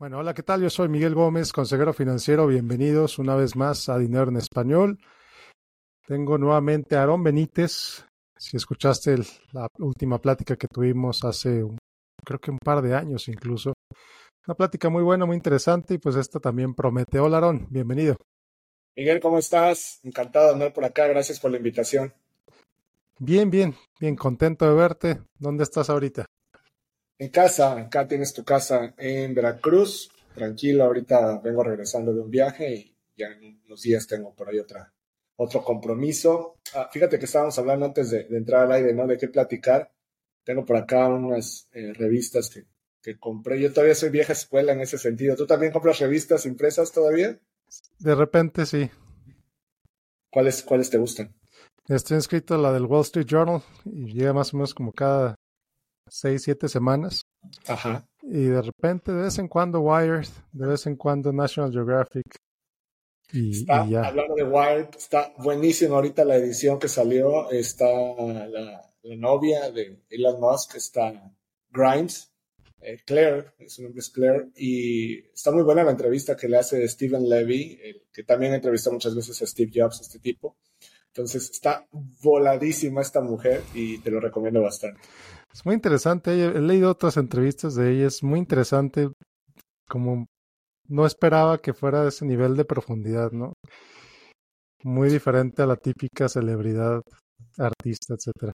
Bueno, hola, ¿qué tal? Yo soy Miguel Gómez, consejero financiero. Bienvenidos una vez más a Dinero en Español. Tengo nuevamente a Aarón Benítez. Si escuchaste la última plática que tuvimos hace, creo que un par de años incluso. Una plática muy buena, muy interesante y pues esta también promete. Hola, Aarón, bienvenido. Miguel, ¿cómo estás? Encantado de andar por acá. Gracias por la invitación. Bien, bien, bien, contento de verte. ¿Dónde estás ahorita? En casa, acá tienes tu casa en Veracruz. Tranquilo, ahorita vengo regresando de un viaje y ya en unos días tengo por ahí otra, otro compromiso. Ah, fíjate que estábamos hablando antes de, entrar al aire, ¿no? De qué platicar. Tengo por acá unas eh, revistas que, que compré. Yo todavía soy vieja escuela en ese sentido. ¿Tú también compras revistas impresas todavía? De repente sí. ¿Cuáles, cuáles te gustan? Estoy inscrito a la del Wall Street Journal y llega más o menos como cada seis, siete semanas. Ajá. Y de repente, de vez en cuando Wired, de vez en cuando National Geographic. Y, ya. Hablando de Wired, está buenísimo ahorita la edición que salió. Está la, novia de Elon Musk, está Grimes, eh, Claire, su nombre es Claire, y está muy buena la entrevista que le hace Stephen Levy, que también entrevistó muchas veces a Steve Jobs, este tipo. Entonces está voladísima esta mujer y te lo recomiendo bastante. Es muy interesante. He leído otras entrevistas de ella. Es muy interesante. Como no esperaba que fuera de ese nivel de profundidad, ¿no? Muy diferente a la típica celebridad, artista, etcétera.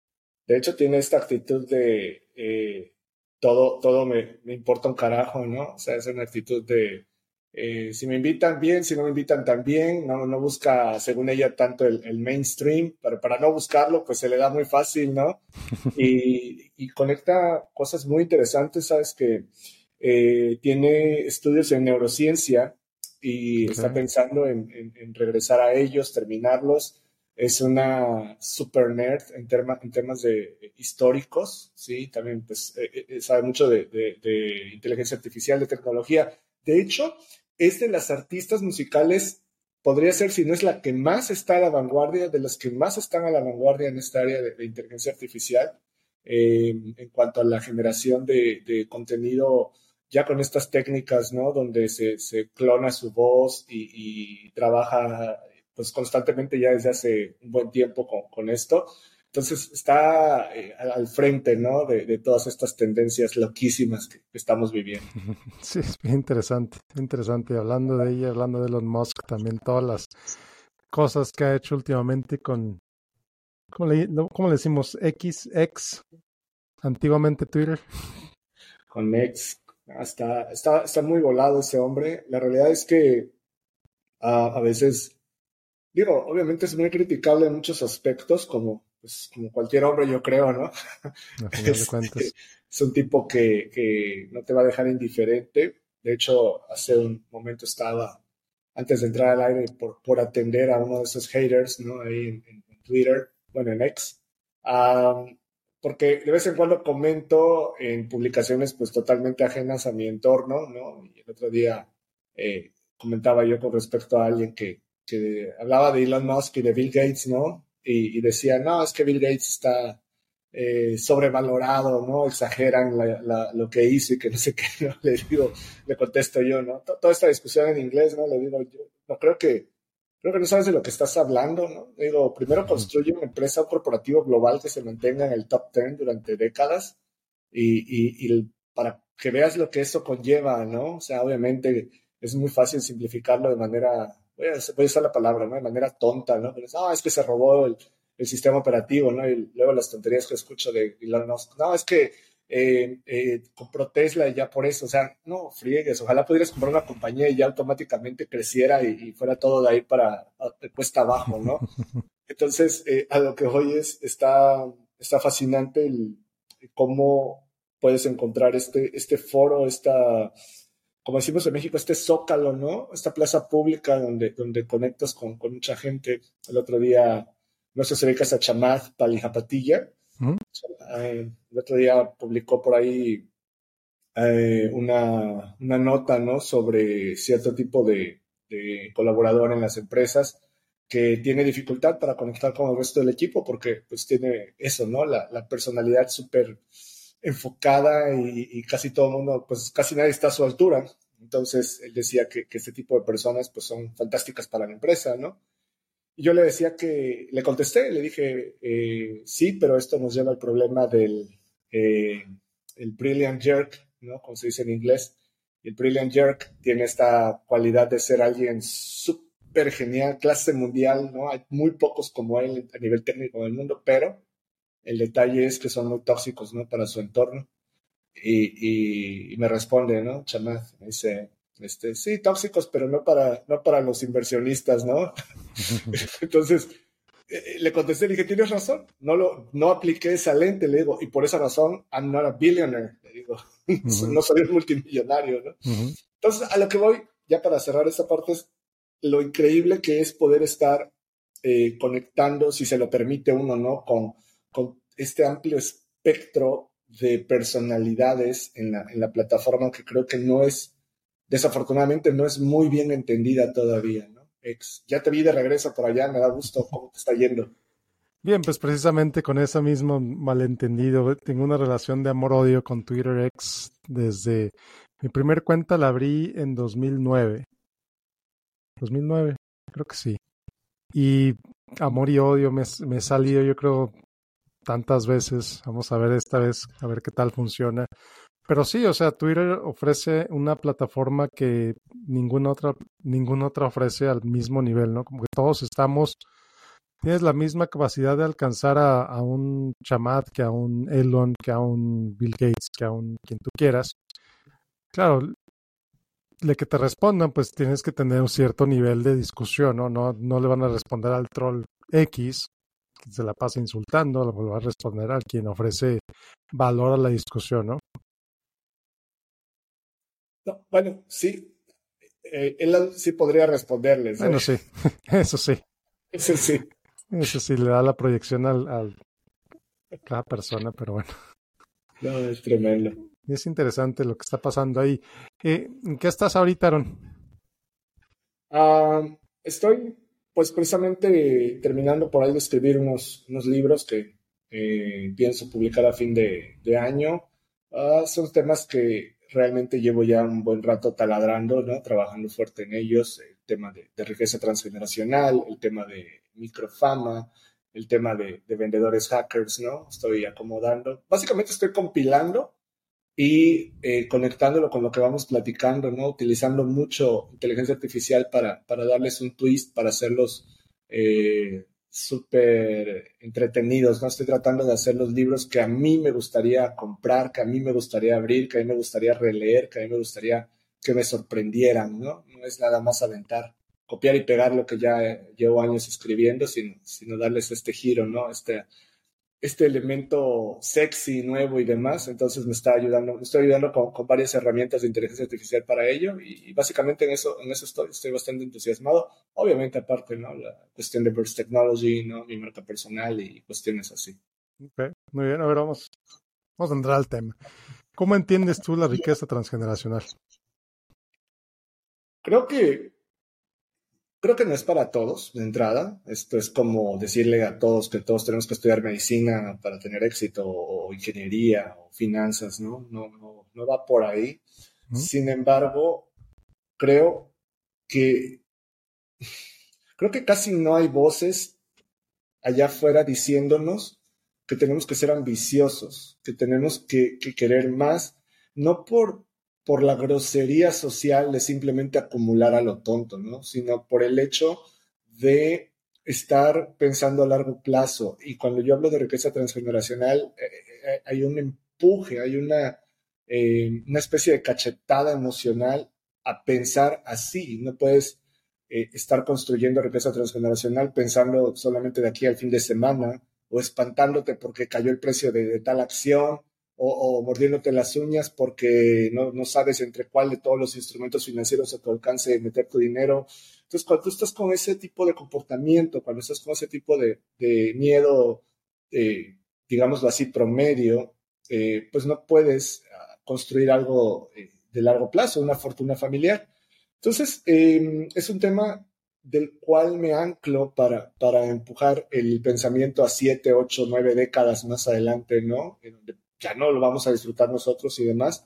De hecho, tiene esta actitud de eh, todo, todo me, me, importa un carajo, ¿no? O sea, es una actitud de eh, si me invitan bien, si no me invitan también, no, no busca, según ella, tanto el, mainstream, pero para no buscarlo, pues se le da muy fácil, ¿no? Y, y conecta cosas muy interesantes, ¿sabes? Que eh, tiene estudios en neurociencia y está pensando en, en, regresar a ellos, terminarlos. Es una super nerd en, en temas de históricos, ¿sí? También pues, eh, sabe mucho de, de, de inteligencia artificial, de tecnología. De hecho, es de las artistas musicales, podría ser, si no es la que más está a la vanguardia, de las que más están a la vanguardia en esta área de, inteligencia artificial, eh, en cuanto a la generación de, contenido ya con estas técnicas, ¿no? Donde se, clona su voz y, trabaja pues constantemente ya desde hace un buen tiempo con esto. Entonces está eh, al frente, ¿no? De, todas estas tendencias loquísimas que, estamos viviendo. Sí, es bien interesante, interesante. Hablando de ella, hablando de Elon Musk, también todas las cosas que ha hecho últimamente con, ¿cómo le, decimos? X, X, antiguamente Twitter. Con X. Está, está, está muy volado ese hombre. La realidad es que a veces, digo, obviamente es muy criticable en muchos aspectos, como pues como cualquier hombre yo creo, ¿no? Este, es, un tipo que, que, no te va a dejar indiferente. De hecho, hace un momento estaba, antes de entrar al aire, por, por atender a uno de esos haters, ¿no? Ahí en, Twitter, bueno, en X. porque de vez en cuando comento en publicaciones pues totalmente ajenas a mi entorno, ¿no? Y el otro día eh, comentaba yo con respecto a alguien que, que hablaba de Elon Musk y de Bill Gates, ¿no? Y, decía, no, es que Bill Gates está eh, sobrevalorado, ¿no? Exageran lo que hizo y que no sé qué, ¿no? Le digo, le contesto yo, ¿no? Toda esta discusión en inglés, ¿no? Le digo, yo no creo que, creo que no sabes de lo que estás hablando, ¿no? Digo, primero construye una empresa, un corporativo global que se mantenga en el top 10 durante décadas y, y, para que veas lo que eso conlleva, ¿no? O sea, obviamente es muy fácil simplificarlo de manera voy a, usar la palabra, ¿no? De manera tonta, ¿no? Pero, ah, es que se robó el, sistema operativo, ¿no? Y luego las tonterías que escucho de Elon Musk, no, es que eh, eh, compró Tesla y ya por eso, o sea, no friegues, ojalá pudieras comprar una compañía y ya automáticamente creciera y, fuera todo de ahí para de cuesta abajo, ¿no? Entonces, eh, a lo que hoy es, está, está fascinante el, cómo puedes encontrar este, este foro, esta como decimos en México, este zócalo, ¿no? Esta plaza pública donde, donde conectas con, con mucha gente. El otro día, no sé si ubicas a Chamad Palijapatilla. Eh, el otro día publicó por ahí eh, una, una, nota, ¿no? Sobre cierto tipo de, de, colaborador en las empresas que tiene dificultad para conectar con el resto del equipo porque pues tiene eso, ¿no? La, la personalidad súper enfocada y, casi todo mundo, pues casi nadie está a su altura. Entonces, él decía que, que, este tipo de personas pues son fantásticas para la empresa, ¿no? Y yo le decía que, le contesté, le dije, eh, sí, pero esto nos lleva al problema del eh, el brilliant jerk, ¿no? Como se dice en inglés. El brilliant jerk tiene esta cualidad de ser alguien súper genial, clase mundial, ¿no? Hay muy pocos como él a nivel técnico del mundo, pero el detalle es que son muy tóxicos, ¿no? Para su entorno. Y, y, me responde, ¿no? Chamath, me dice, este, sí, tóxicos, pero no para, no para los inversionistas, ¿no? Entonces, eh, le contesté, le dije, tienes razón, no, lo, no apliqué esa lente, le digo, y por esa razón, I'm not a billionaire, le digo, no soy un multimillonario, ¿no? Entonces, a lo que voy, ya para cerrar esta parte, es lo increíble que es poder estar eh, conectando, si se lo permite uno, ¿no? Con, con este amplio espectro de personalidades en la, plataforma que creo que no es, desafortunadamente, no es muy bien entendida todavía, ¿no? Ex, ya te vi de regreso por allá, me da gusto cómo te está yendo. Bien, pues precisamente con ese mismo malentendido, tengo una relación de amor-odio con Twitter X desde mi primer cuenta la abrí en 2009. 2009, creo que sí. Y amor y odio me, me he salido, yo creo, tantas veces. Vamos a ver esta vez, a ver qué tal funciona. Pero sí, o sea, Twitter ofrece una plataforma que ninguna otra, ninguna otra ofrece al mismo nivel, ¿no? Como que todos estamos, tienes la misma capacidad de alcanzar a, a un Chamat, que a un Elon, que a un Bill Gates, que a un quien tú quieras. Claro, de que te respondan, pues tienes que tener un cierto nivel de discusión, ¿no? No, no le van a responder al troll X, se la pasa insultando, le va a responder a quien ofrece valor a la discusión, ¿no? no bueno, sí. Eh, él sí podría responderles. Bueno, sí, eso sí. Eso sí. Eso sí, le da la proyección al, al a cada persona, pero bueno. No, es tremendo. Es interesante lo que está pasando ahí. Eh, ¿En qué estás ahorita, Aaron? Uh, estoy pues precisamente terminando por ahí de escribir unos, unos libros que eh, pienso publicar a fin de, año. Uh, son temas que realmente llevo ya un buen rato taladrando, ¿no? Trabajando fuerte en ellos. El tema de, de riqueza transgeneracional, el tema de microfama, el tema de, de, vendedores hackers, ¿no? Estoy acomodando. Básicamente estoy compilando y eh, conectándolo con lo que vamos platicando, ¿no? Utilizando mucho inteligencia artificial para, para darles un twist, para hacerlos eh, súper entretenidos, ¿no? Estoy tratando de hacer los libros que a mí me gustaría comprar, que a mí me gustaría abrir, que a mí me gustaría releer, que a mí me gustaría que me sorprendieran, ¿no? No es nada más aventar, copiar y pegar lo que ya llevo años escribiendo, sino, sino darles este giro, ¿no? Este, este elemento sexy, nuevo y demás. Entonces me está ayudando, me estoy ayudando con, con varias herramientas de inteligencia artificial para ello y, y, básicamente en eso, en eso estoy, estoy bastante entusiasmado. Obviamente aparte, ¿no? La cuestión de Burst Technology, ¿no? Mi marca personal y cuestiones así. Ok, muy bien. A ver, vamos, vamos a entrar al tema. ¿Cómo entiendes tú la riqueza transgeneracional? Creo que Creo que no es para todos de entrada. Esto es como decirle a todos que todos tenemos que estudiar medicina para tener éxito o ingeniería o finanzas, ¿no? No, no, no va por ahí. ¿Mm? Sin embargo, creo que creo que casi no hay voces allá afuera diciéndonos que tenemos que ser ambiciosos, que tenemos que, que querer más, no por por la grosería social de simplemente acumular a lo tonto, ¿no? Sino por el hecho de estar pensando a largo plazo. Y cuando yo hablo de riqueza transgeneracional, eh, eh, hay un empuje, hay una, eh, una especie de cachetada emocional a pensar así. No puedes estar construyendo riqueza transgeneracional pensando solamente de aquí al fin de semana o espantándote porque cayó el precio de tal acción o, mordiéndote las uñas porque no, sabes entre cuál de todos los instrumentos financieros a tu alcance meter tu dinero. Entonces, cuando tú estás con ese tipo de comportamiento, cuando estás con ese tipo de, miedo, eh, digámoslo así, promedio, eh, pues no puedes uh, construir algo eh, de largo plazo, una fortuna familiar. Entonces, eh, es un tema del cual me anclo para, para empujar el pensamiento a siete, ocho, nueve décadas más adelante, ¿no? Ya no lo vamos a disfrutar nosotros y demás,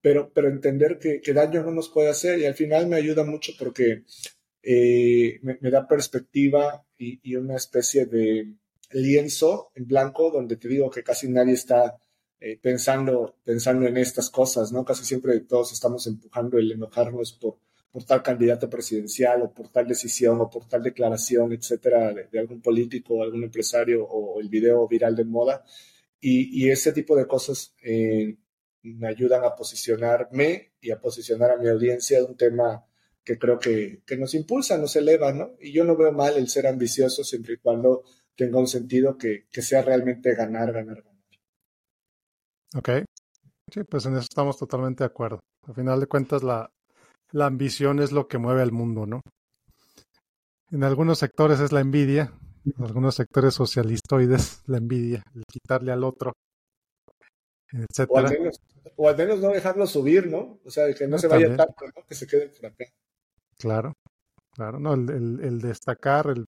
pero, pero entender que, que, daño no nos puede hacer y al final me ayuda mucho porque eh, me, da perspectiva y, y, una especie de lienzo en blanco donde te digo que casi nadie está eh, pensando, pensando en estas cosas, ¿no? Casi siempre todos estamos empujando el enojarnos por, por tal candidato presidencial o por tal decisión o por tal declaración, etcétera, de, algún político o algún empresario o el video viral de moda. Y, ese tipo de cosas eh, me ayudan a posicionarme y a posicionar a mi audiencia de un tema que creo que, que, nos impulsa, nos eleva, ¿no? Y yo no veo mal el ser ambicioso siempre y cuando tenga un sentido que, que sea realmente ganar, ganar, ganar. Ok. Sí, pues en eso estamos totalmente de acuerdo. Al final de cuentas, la, la ambición es lo que mueve al mundo, ¿no? En algunos sectores es la envidia, en algunos sectores socialistoides la envidia, el quitarle al otro, etcétera. O al, menos, no dejarlo subir, ¿no? O sea, que no, se vaya tanto, ¿no? Que se quede por acá. Claro, claro, no, el, el, el, destacar, el,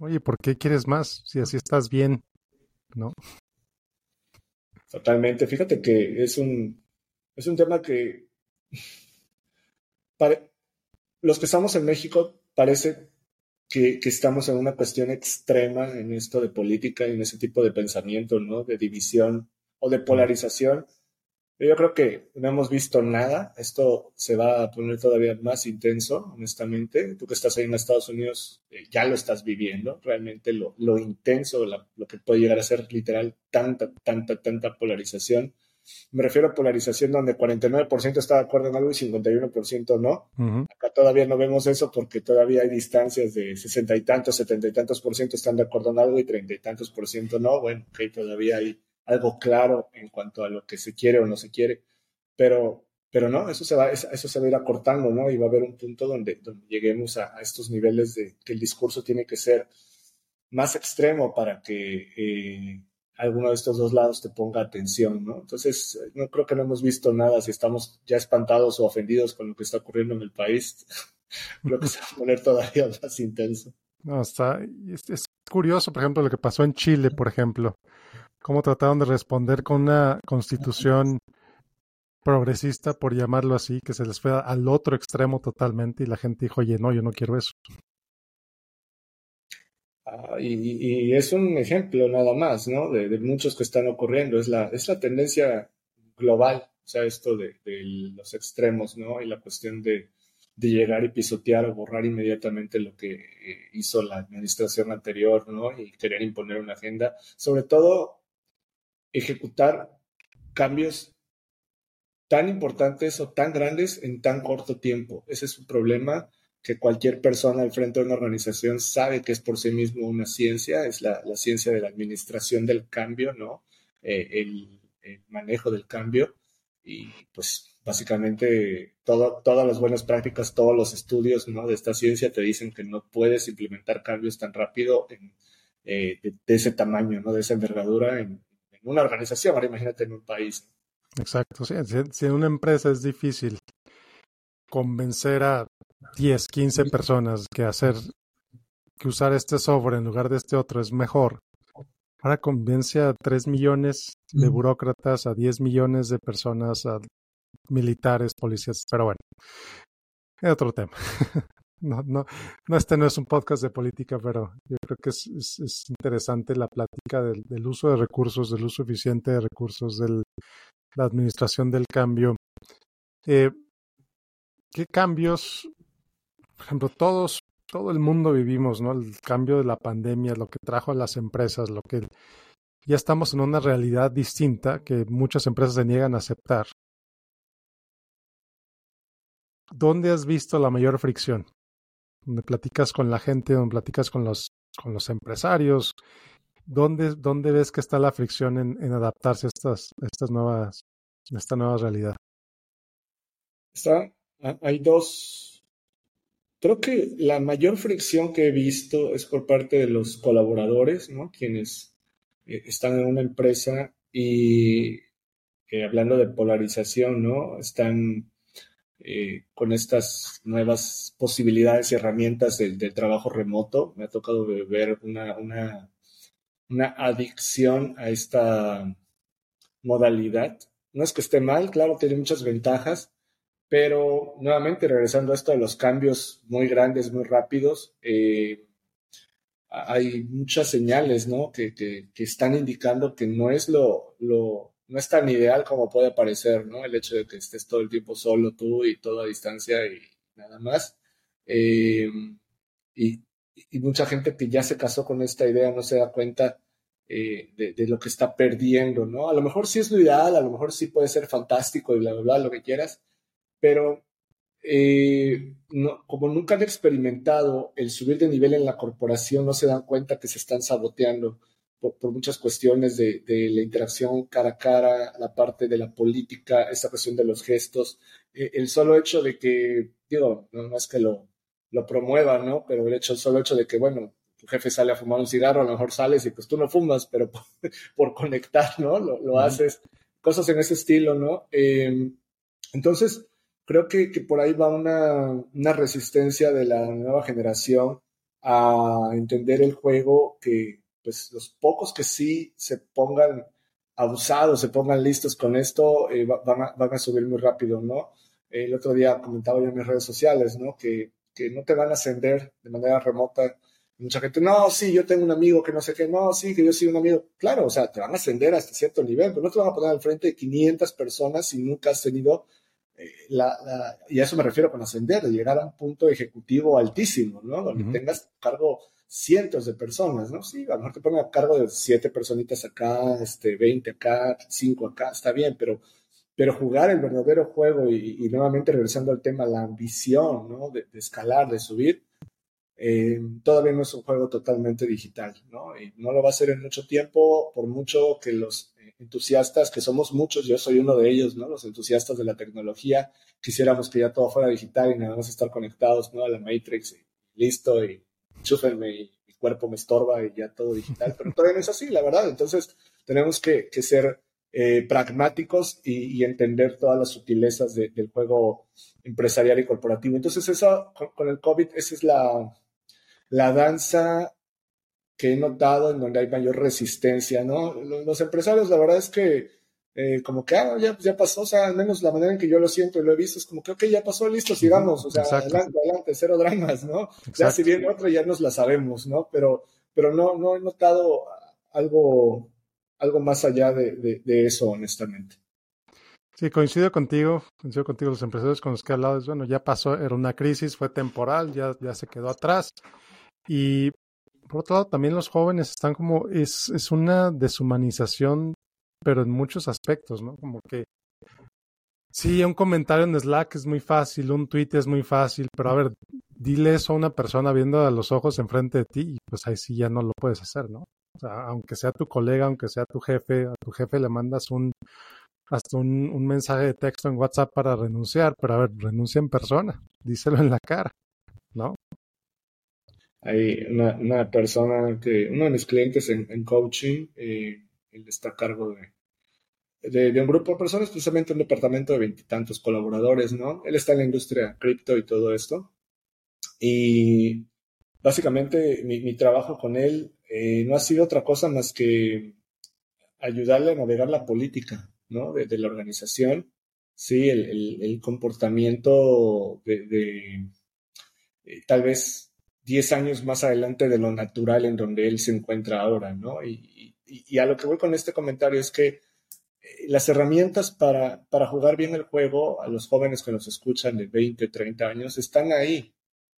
oye, ¿por qué quieres más? Si así estás bien, ¿no? Totalmente. Fíjate que es un, es un tema que para, los que estamos en México parece que, que, estamos en una cuestión extrema en esto de política y en ese tipo de pensamiento, ¿no? De división o de polarización. Yo creo que no hemos visto nada. Esto se va a poner todavía más intenso, honestamente. Tú que estás ahí en Estados Unidos eh, ya lo estás viviendo, realmente lo, lo intenso, lo que puede llegar a ser literal tanta, tanta, tanta polarización. Me refiero a polarización donde 49% está de acuerdo en algo y 51% no. Acá todavía no vemos eso porque todavía hay distancias de 60 y tantos, 70 y tantos por ciento están de acuerdo en algo y 30 y tantos por ciento no. Bueno, que todavía hay algo claro en cuanto a lo que se quiere o no se quiere, pero, pero no, eso se, va, eso se va a ir acortando, ¿no? Y va a haber un punto donde, donde lleguemos a, estos niveles de que el discurso tiene que ser más extremo para que eh, alguno de estos dos lados te ponga atención, ¿no? Entonces, no creo que no hemos visto nada, si estamos ya espantados o ofendidos con lo que está ocurriendo en el país, creo que se va a poner todavía más intenso. No, está, es curioso, por ejemplo, lo que pasó en Chile, por ejemplo cómo trataron de responder con una constitución progresista, por llamarlo así, que se les fue al otro extremo totalmente y la gente dijo, oye, no, yo no quiero eso. Ah, y, es un ejemplo nada más, ¿no? De, muchos que están ocurriendo. Es la, es la tendencia global, o sea, esto de, los extremos, ¿no? Y la cuestión de, de, llegar y pisotear o borrar inmediatamente lo que eh, hizo la administración anterior, ¿no? Y querer imponer una agenda. Sobre todo ejecutar cambios tan importantes o tan grandes en tan corto tiempo. Ese es un problema que cualquier persona al frente de una organización sabe que es por sí mismo una ciencia, es la, ciencia de la administración del cambio, ¿no? Eh, el, manejo del cambio y pues básicamente todas las buenas prácticas, todos los estudios ¿no? de esta ciencia te dicen que no puedes implementar cambios tan rápido eh, de, ese tamaño, ¿no? de esa envergadura en, una organización, ahora imagínate en un país. Exacto, sí. si en una empresa es difícil convencer a 10, 15 personas que hacer, que usar este software en lugar de este otro es mejor. Ahora convence a 3 millones de burócratas, a 10 millones de personas, a militares, policías, pero bueno, es otro tema. No, no, no, este no es un podcast de política, pero yo creo que es, es, interesante la plática del, del, uso de recursos, del uso eficiente de recursos, de la administración del cambio. Eh, ¿Qué cambios, por ejemplo, todos, todo el mundo vivimos, ¿no? El cambio de la pandemia, lo que trajo a las empresas, lo que ya estamos en una realidad distinta que muchas empresas se niegan a aceptar. ¿Dónde has visto la mayor fricción? donde platicas con la gente, donde platicas con los, con los empresarios. ¿Dónde, ¿Dónde ves que está la fricción en, adaptarse a estas, estas nuevas, esta nueva realidad? Está, hay dos. Creo que la mayor fricción que he visto es por parte de los colaboradores, ¿no? Quienes eh, están en una empresa y hablando de polarización, ¿no? Están eh, con estas nuevas posibilidades y herramientas del, trabajo remoto. Me ha tocado ver una, una adicción a esta modalidad no es que esté mal, claro, tiene muchas ventajas, pero nuevamente regresando a esto de los cambios muy grandes, muy rápidos, eh, hay muchas señales, ¿no? Que, están indicando que no es lo, no es tan ideal como puede parecer, ¿no? El hecho de que estés todo el tiempo solo tú y todo a distancia y nada más. Eh, y, mucha gente que ya se casó con esta idea no se da cuenta eh, de, de, lo que está perdiendo, ¿no? A lo mejor sí es lo ideal, a lo mejor sí puede ser fantástico y bla, bla, bla, lo que quieras, pero eh, como nunca han experimentado el subir de nivel en la corporación, no se dan cuenta que se están saboteando por, muchas cuestiones de, la interacción cara a cara, la parte de la política, esa cuestión de los gestos, eh, el solo hecho de que, digo, no, es que lo, lo promueva, ¿no? Pero el hecho, el solo hecho de que, bueno, tu jefe sale a fumar un cigarro, a lo mejor sales y pues tú no fumas, pero por, conectar, ¿no? Lo, haces, cosas en ese estilo, ¿no? Eh, entonces, creo que, por ahí va una, resistencia de la nueva generación a entender el juego que pues los pocos que sí se pongan abusados, se pongan listos con esto, eh, van, a, subir muy rápido, ¿no? El otro día comentaba yo en mis redes sociales, ¿no? Que, que no te van a ascender de manera remota. Mucha gente, no, sí, yo tengo un amigo que no sé qué, no, sí, que yo soy un amigo. Claro, o sea, te van a ascender hasta cierto nivel, pero no te van a poner al frente de 500 personas si nunca has tenido la, y a eso me refiero con ascender, de llegar a un punto ejecutivo altísimo, ¿no? Donde tengas a cargo cientos de personas, ¿no? Sí, a lo mejor te ponen a cargo de siete personitas acá, este, 20 acá, cinco acá, está bien, pero, pero jugar el verdadero juego y, nuevamente regresando al tema, la ambición, ¿no? De, escalar, de subir, eh, todavía no es un juego totalmente digital, ¿no? Y no lo va a ser en mucho tiempo, por mucho que los entusiastas, que somos muchos, yo soy uno de ellos, ¿no? Los entusiastas de la tecnología, quisiéramos que ya todo fuera digital y nada más estar conectados, ¿no? A la Matrix y listo, y chúfenme y mi cuerpo me estorba y ya todo digital, pero todavía no es así, la verdad. Entonces, tenemos que, ser eh, pragmáticos y, entender todas las sutilezas del juego empresarial y corporativo. Entonces, eso, con, el COVID, esa es la, la danza que he notado en donde hay mayor resistencia, ¿no? Los, empresarios, la verdad es que eh, como que, ah, ya, ya pasó, o sea, al menos la manera en que yo lo siento y lo he visto es como que, ok, ya pasó, listo, sigamos, o sea, adelante, adelante, cero dramas, ¿no? Ya si viene otra ya nos la sabemos, ¿no? Pero, pero no, no he notado algo, algo más allá de, de, eso, honestamente. Sí, coincido contigo, coincido contigo, los empresarios con los que he hablado, es, bueno, ya pasó, era una crisis, fue temporal, ya, ya se quedó atrás. Y por otro lado, también los jóvenes están como, es, es una deshumanización, pero en muchos aspectos, ¿no? Como que Sí, un comentario en Slack es muy fácil, un tweet es muy fácil, pero a ver, dile eso a una persona viendo a los ojos enfrente de ti y pues ahí sí ya no lo puedes hacer, ¿no? O sea, aunque sea tu colega, aunque sea tu jefe, a tu jefe le mandas un hasta un, un mensaje de texto en WhatsApp para renunciar, pero a ver, renuncia en persona, díselo en la cara, ¿no? Hay una, persona que, uno de mis clientes en, coaching, eh, él está a cargo de, de, un grupo de personas, precisamente un departamento de veintitantos colaboradores, ¿no? Él está en la industria cripto y todo esto. Y básicamente mi, trabajo con él eh, no ha sido otra cosa más que ayudarle a navegar la política, ¿no? De, la organización, sí, el, comportamiento de, eh, tal vez 10 años más adelante de lo natural en donde él se encuentra ahora, ¿no? Y, a lo que voy con este comentario es que eh, las herramientas para, para, jugar bien el juego a los jóvenes que nos escuchan de 20, 30 años están ahí.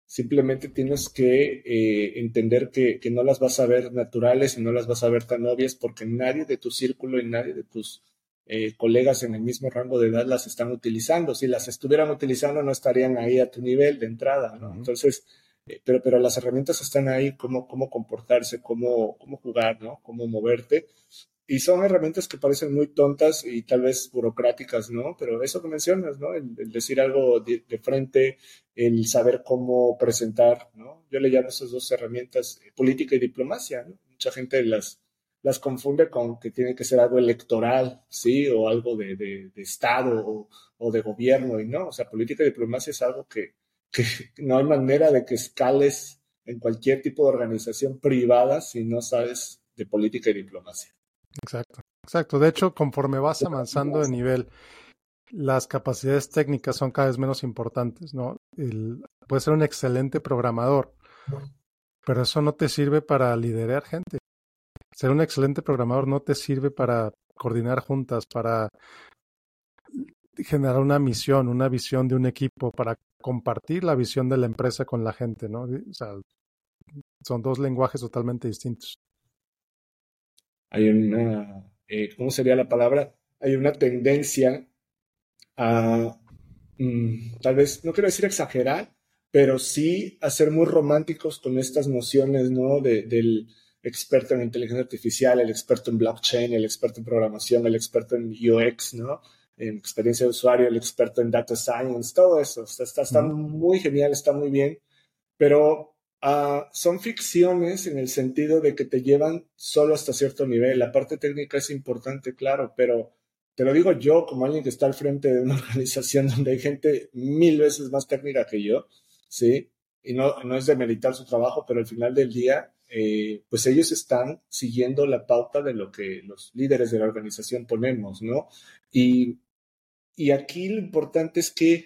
Simplemente tienes que eh, entender que, no las vas a ver naturales y no las vas a ver tan obvias porque nadie de tu círculo y nadie de tus eh, colegas en el mismo rango de edad las están utilizando. Si las estuvieran utilizando no estarían ahí a tu nivel de entrada, ¿no? Entonces, pero, pero las herramientas están ahí, cómo, cómo comportarse, cómo, cómo jugar, ¿no? Cómo moverte. Y son herramientas que parecen muy tontas y tal vez burocráticas, ¿no? Pero eso que mencionas, ¿no? El, decir algo de, frente, el saber cómo presentar, ¿no? Yo le llamo esas dos herramientas eh, política y diplomacia, ¿no? Mucha gente las, las confunde con que tiene que ser algo electoral, ¿sí? O algo de, de, de Estado o, o, de gobierno, y no, o sea, política y diplomacia es algo que, que no hay manera de que escales en cualquier tipo de organización privada si no sabes de política y diplomacia. Exacto. Exacto. De hecho, conforme vas avanzando de nivel, las capacidades técnicas son cada vez menos importantes, ¿no? El, puedes ser un excelente programador, pero eso no te sirve para liderar gente. Ser un excelente programador no te sirve para coordinar juntas, para generar una misión, una visión de un equipo, para compartir la visión de la empresa con la gente, ¿no? O sea, son dos lenguajes totalmente distintos. Hay una, eh, ¿cómo sería la palabra? Hay una tendencia a, mm, tal vez, no quiero decir exagerar, pero sí a ser muy románticos con estas nociones, ¿no? del experto en inteligencia artificial, el experto en blockchain, el experto en programación, el experto en UX, ¿no? En experiencia de usuario, el experto en data science, todo eso. Está, está, muy genial, está muy bien, pero ah, son ficciones en el sentido de que te llevan solo hasta cierto nivel. La parte técnica es importante, claro, pero te lo digo yo como alguien que está al frente de una organización donde hay gente mil veces más técnica que yo, ¿sí? Y no, no es de meditar su trabajo, pero al final del día eh, pues ellos están siguiendo la pauta de lo que los líderes de la organización ponemos, ¿no? Y, y aquí lo importante es que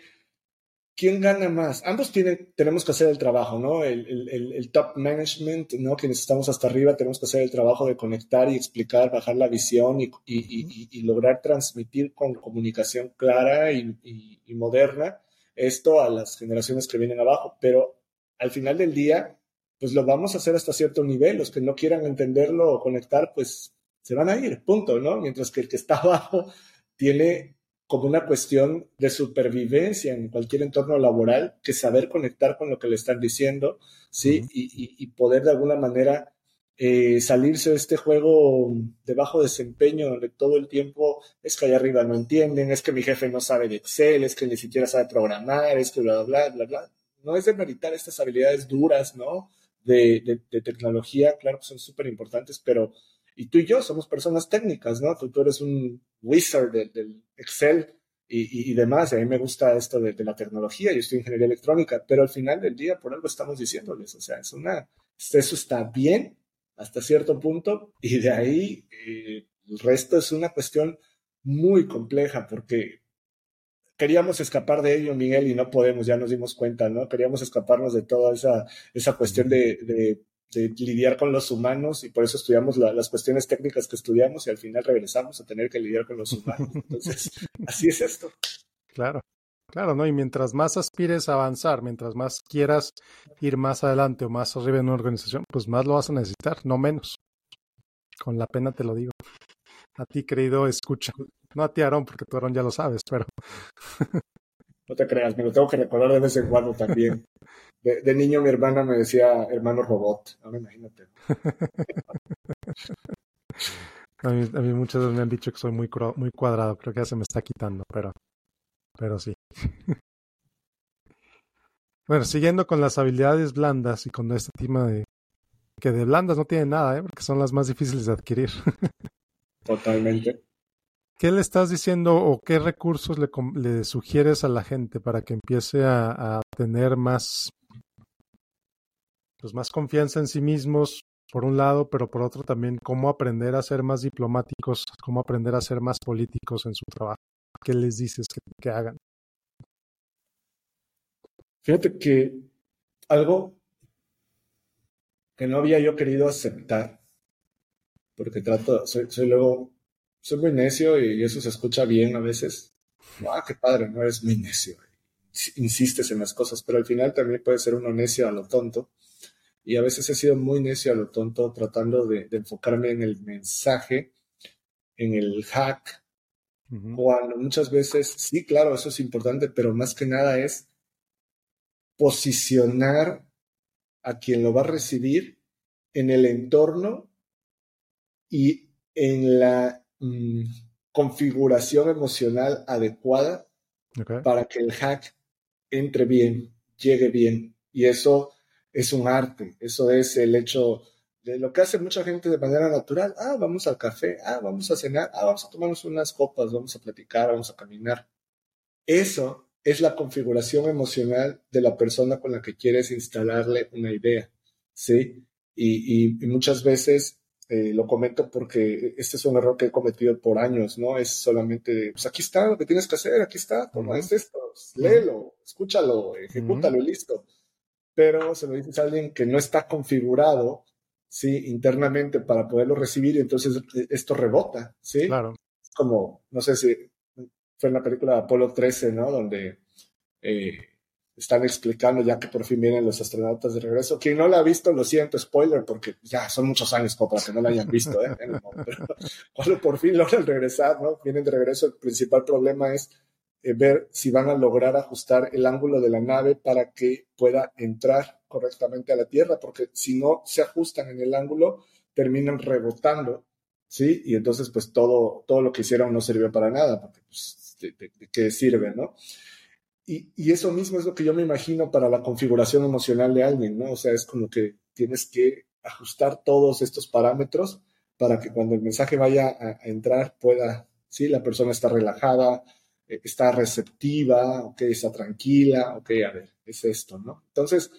¿quién gana más? Ambos tienen, tenemos que hacer el trabajo, ¿no? El, el, el, top management, ¿no? Quienes estamos hasta arriba tenemos que hacer el trabajo de conectar y explicar, bajar la visión y, y, y, lograr transmitir con comunicación clara y, moderna esto a las generaciones que vienen abajo. Pero al final del día, pues lo vamos a hacer hasta cierto nivel. Los que no quieran entenderlo o conectar, pues se van a ir, punto, ¿no? Mientras que el que está abajo tiene como una cuestión de supervivencia en cualquier entorno laboral que saber conectar con lo que le están diciendo, ¿sí? y, poder de alguna manera eh, salirse de este juego de bajo desempeño donde todo el tiempo es que allá arriba no entienden, es que mi jefe no sabe de Excel, es que ni siquiera sabe programar, es que bla, bla, bla, bla. No es de meritar estas habilidades duras, ¿no? de, tecnología, claro que son súper importantes, pero y tú y yo somos personas técnicas, ¿no? Tú, eres un wizard del, Excel y, demás, a mí me gusta esto de, la tecnología, yo estoy en ingeniería electrónica, pero al final del día por algo estamos diciéndoles, o sea, es una, eso está bien hasta cierto punto y de ahí eh, el resto es una cuestión muy compleja porque queríamos escapar de ello, Miguel, y no podemos, ya nos dimos cuenta, ¿no? Queríamos escaparnos de toda esa, esa cuestión de, lidiar con los humanos y por eso estudiamos las cuestiones técnicas que estudiamos y al final regresamos a tener que lidiar con los humanos. Entonces, así es esto. Claro. Claro, ¿no? Y mientras más aspires a avanzar, mientras más quieras ir más adelante o más arriba en una organización, pues más lo vas a necesitar, no menos. Con la pena te lo digo. A ti, querido, escucha. No a ti, Aarón, porque tú, Aarón, ya lo sabes, pero... No te creas, me lo tengo que recordar de vez en cuando también. De, niño mi hermana me decía hermano robot. Ahora imagínate. A mí, a mí muchas veces me han dicho que soy muy, muy cuadrado. Creo que ya se me está quitando, pero, pero sí. Bueno, siguiendo con las habilidades blandas y con este tema de que de blandas no tienen nada, ¿eh? porque son las más difíciles de adquirir. Totalmente. ¿Qué le estás diciendo o qué recursos le, sugieres a la gente para que empiece a, tener más, pues más confianza en sí mismos, por un lado, pero por otro también cómo aprender a ser más diplomáticos, cómo aprender a ser más políticos en su trabajo? ¿Qué les dices que, hagan? Fíjate que algo que no había yo querido aceptar, porque trato, soy luego soy muy necio y eso se escucha bien a veces. Ah, qué padre, no eres muy necio. Insistes en las cosas, pero al final también puede ser uno necio a lo tonto. Y a veces he sido muy necio a lo tonto tratando de, enfocarme en el mensaje, en el hack, cuando muchas veces, sí, claro, eso es importante, pero más que nada es posicionar a quien lo va a recibir en el entorno y en la Mm, configuración emocional adecuada para que el hack entre bien, llegue bien. Y eso es un arte, eso es el hecho de lo que hace mucha gente de manera natural. Ah, vamos al café, ah, vamos a cenar, ah, vamos a tomarnos unas copas, vamos a platicar, vamos a caminar. Eso es la configuración emocional de la persona con la que quieres instalarle una idea, ¿sí? y muchas veces eh, lo comento porque este es un error que he cometido por años, ¿no? Es solamente, pues aquí está lo que tienes que hacer, aquí está, toma, es esto, léelo, escúchalo, ejecútalo y listo. Pero se lo dices a alguien que no está configurado, ¿sí? Internamente para poderlo recibir y entonces esto rebota, ¿sí? Claro. Como, no sé si fue en la película de Apolo 13, ¿no? Donde eh, están explicando ya que por fin vienen los astronautas de regreso. Quien no la ha visto, lo siento, spoiler, porque ya son muchos años como para que no la hayan visto, ¿eh? Pero cuando por fin logran regresar, ¿no? Vienen de regreso, el principal problema es eh, ver si van a lograr ajustar el ángulo de la nave para que pueda entrar correctamente a la Tierra, porque si no se ajustan en el ángulo, terminan rebotando, ¿sí? Y entonces, pues todo, todo lo que hicieron no sirvió para nada, porque, pues, ¿de, qué sirve, no? Y, eso mismo es lo que yo me imagino para la configuración emocional de alguien, ¿no? O sea, es como que tienes que ajustar todos estos parámetros para que cuando el mensaje vaya a, entrar pueda, sí, la persona está relajada, eh, está receptiva, ok, está tranquila, ok, a ver, es esto, ¿no? Entonces,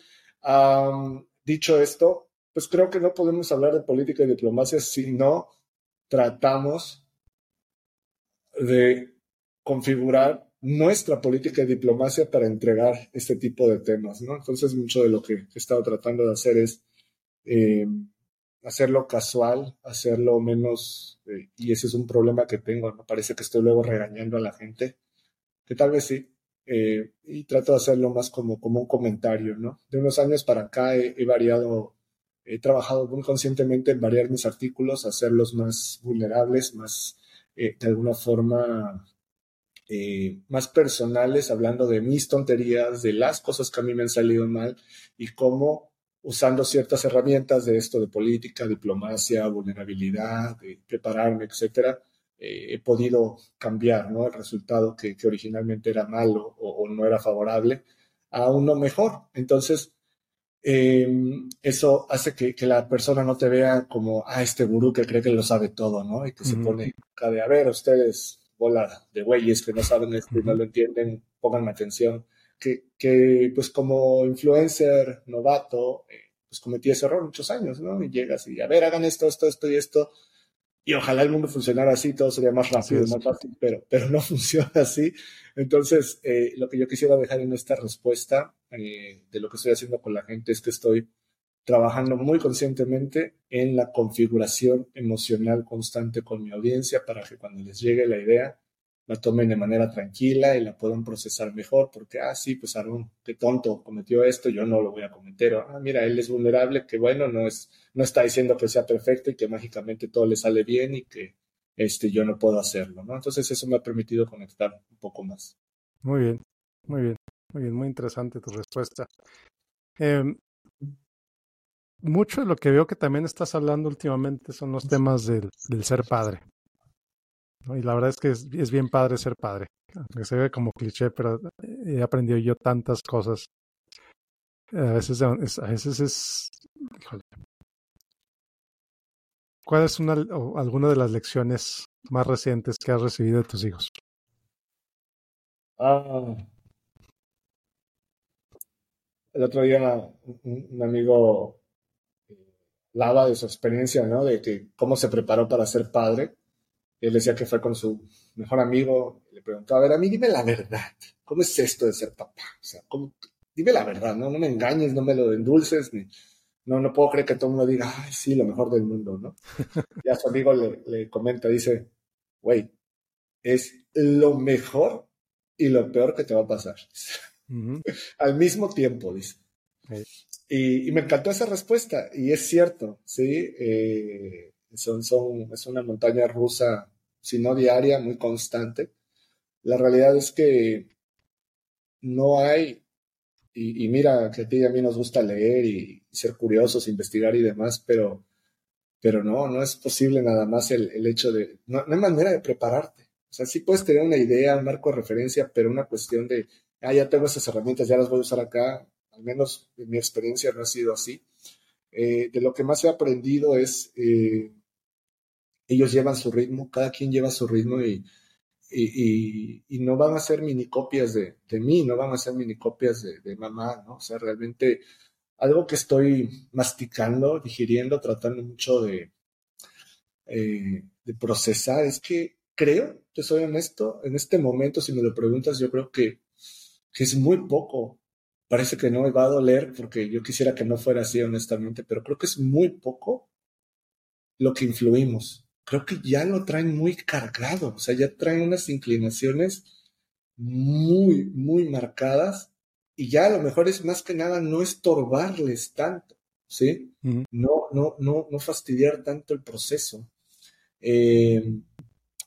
dicho esto, pues creo que no podemos hablar de política y diplomacia si no tratamos de configurar nuestra política de diplomacia para entregar este tipo de temas, ¿no? Entonces, mucho de lo que he estado tratando de hacer es eh, hacerlo casual, hacerlo menos, eh, y ese es un problema que tengo, ¿no? Parece que estoy luego regañando a la gente, que tal vez sí, eh, y trato de hacerlo más como, como un comentario, ¿no? De unos años para acá he variado, he trabajado muy conscientemente en variar mis artículos, hacerlos más vulnerables, más, de alguna forma, eh, más personales, hablando de mis tonterías, de las cosas que a mí me han salido mal y cómo usando ciertas herramientas de esto de política, diplomacia, vulnerabilidad, de prepararme, etcétera, eh, he podido cambiar ¿no? el resultado que, originalmente era malo o, no era favorable a uno mejor. Entonces, em, eso hace que, la persona no te vea como, ah, este gurú que cree que lo sabe todo, ¿no? Y que se pone cada de, a ver, ustedes bola de güeyes que no saben esto y no lo entienden, pongan atención. Que, que pues como influencer novato, eh, pues cometí ese error muchos años, ¿no? Y llegas y, a ver, hagan esto, esto, esto y esto. Y ojalá el mundo funcionara así, todo sería más rápido, más fácil, pero, pero no funciona así. Entonces, eh, lo que yo quisiera dejar en esta respuesta eh, de lo que estoy haciendo con la gente es que estoy trabajando muy conscientemente en la configuración emocional constante con mi audiencia para que cuando les llegue la idea la tomen de manera tranquila y la puedan procesar mejor, porque, ah, sí, pues Aaron, qué tonto, cometió esto, yo no lo voy a cometer, ah, mira, él es vulnerable, que bueno, no, es, no está diciendo que sea perfecto y que mágicamente todo le sale bien y que este, yo no puedo hacerlo, ¿no? Entonces eso me ha permitido conectar un poco más. Muy bien, muy bien, muy bien, muy interesante tu respuesta. Em, mucho de lo que veo que también estás hablando últimamente son los temas del, ser padre. Y la verdad es que es, bien padre ser padre. Aunque se ve como cliché, pero he aprendido yo tantas cosas. A veces es, a veces es. ¿Cuál es una alguna de las lecciones más recientes que has recibido de tus hijos? Ah, el otro día un amigo hablaba de su experiencia, ¿no? De que cómo se preparó para ser padre. Él decía que fue con su mejor amigo, le preguntaba, a ver, a mí dime la verdad, ¿cómo es esto de ser papá? O sea, dime la verdad, ¿no? No me engañes, no me lo endulces, ni, no, no puedo creer que todo el mundo diga, ay, sí, lo mejor del mundo, ¿no? Y a su amigo le, comenta, dice, güey, es lo mejor y lo peor que te va a pasar. Al mismo tiempo, dice. Y, me encantó esa respuesta, y es cierto, ¿sí? Eh, son, son, es una montaña rusa, si no diaria, muy constante. La realidad es que no hay, y, mira que a ti y a mí nos gusta leer y, ser curiosos, investigar y demás, pero, pero no, no es posible nada más el, el hecho de, no, no, hay manera de prepararte. O sea, sí puedes tener una idea, un marco de referencia, pero una cuestión de, ah, ya tengo esas herramientas, ya las voy a usar acá, al menos en mi experiencia no ha sido así. Eh, de lo que más he aprendido es, eh, ellos llevan su ritmo, cada quien lleva su ritmo y, y, no van a ser mini copias de, de, mí, no van a ser mini copias de, de, mamá, ¿no? O sea, realmente algo que estoy masticando, digiriendo, tratando mucho de, eh, de procesar. Es que creo, te soy honesto, en este momento, si me lo preguntas, yo creo que, que es muy poco. Parece que no me va a doler porque yo quisiera que no fuera así, honestamente, pero creo que es muy poco lo que influimos. Creo que ya lo traen muy cargado, o sea, ya traen unas inclinaciones muy, muy marcadas y ya a lo mejor es más que nada no estorbarles tanto, ¿sí? No, no, no, no fastidiar tanto el proceso. Eh,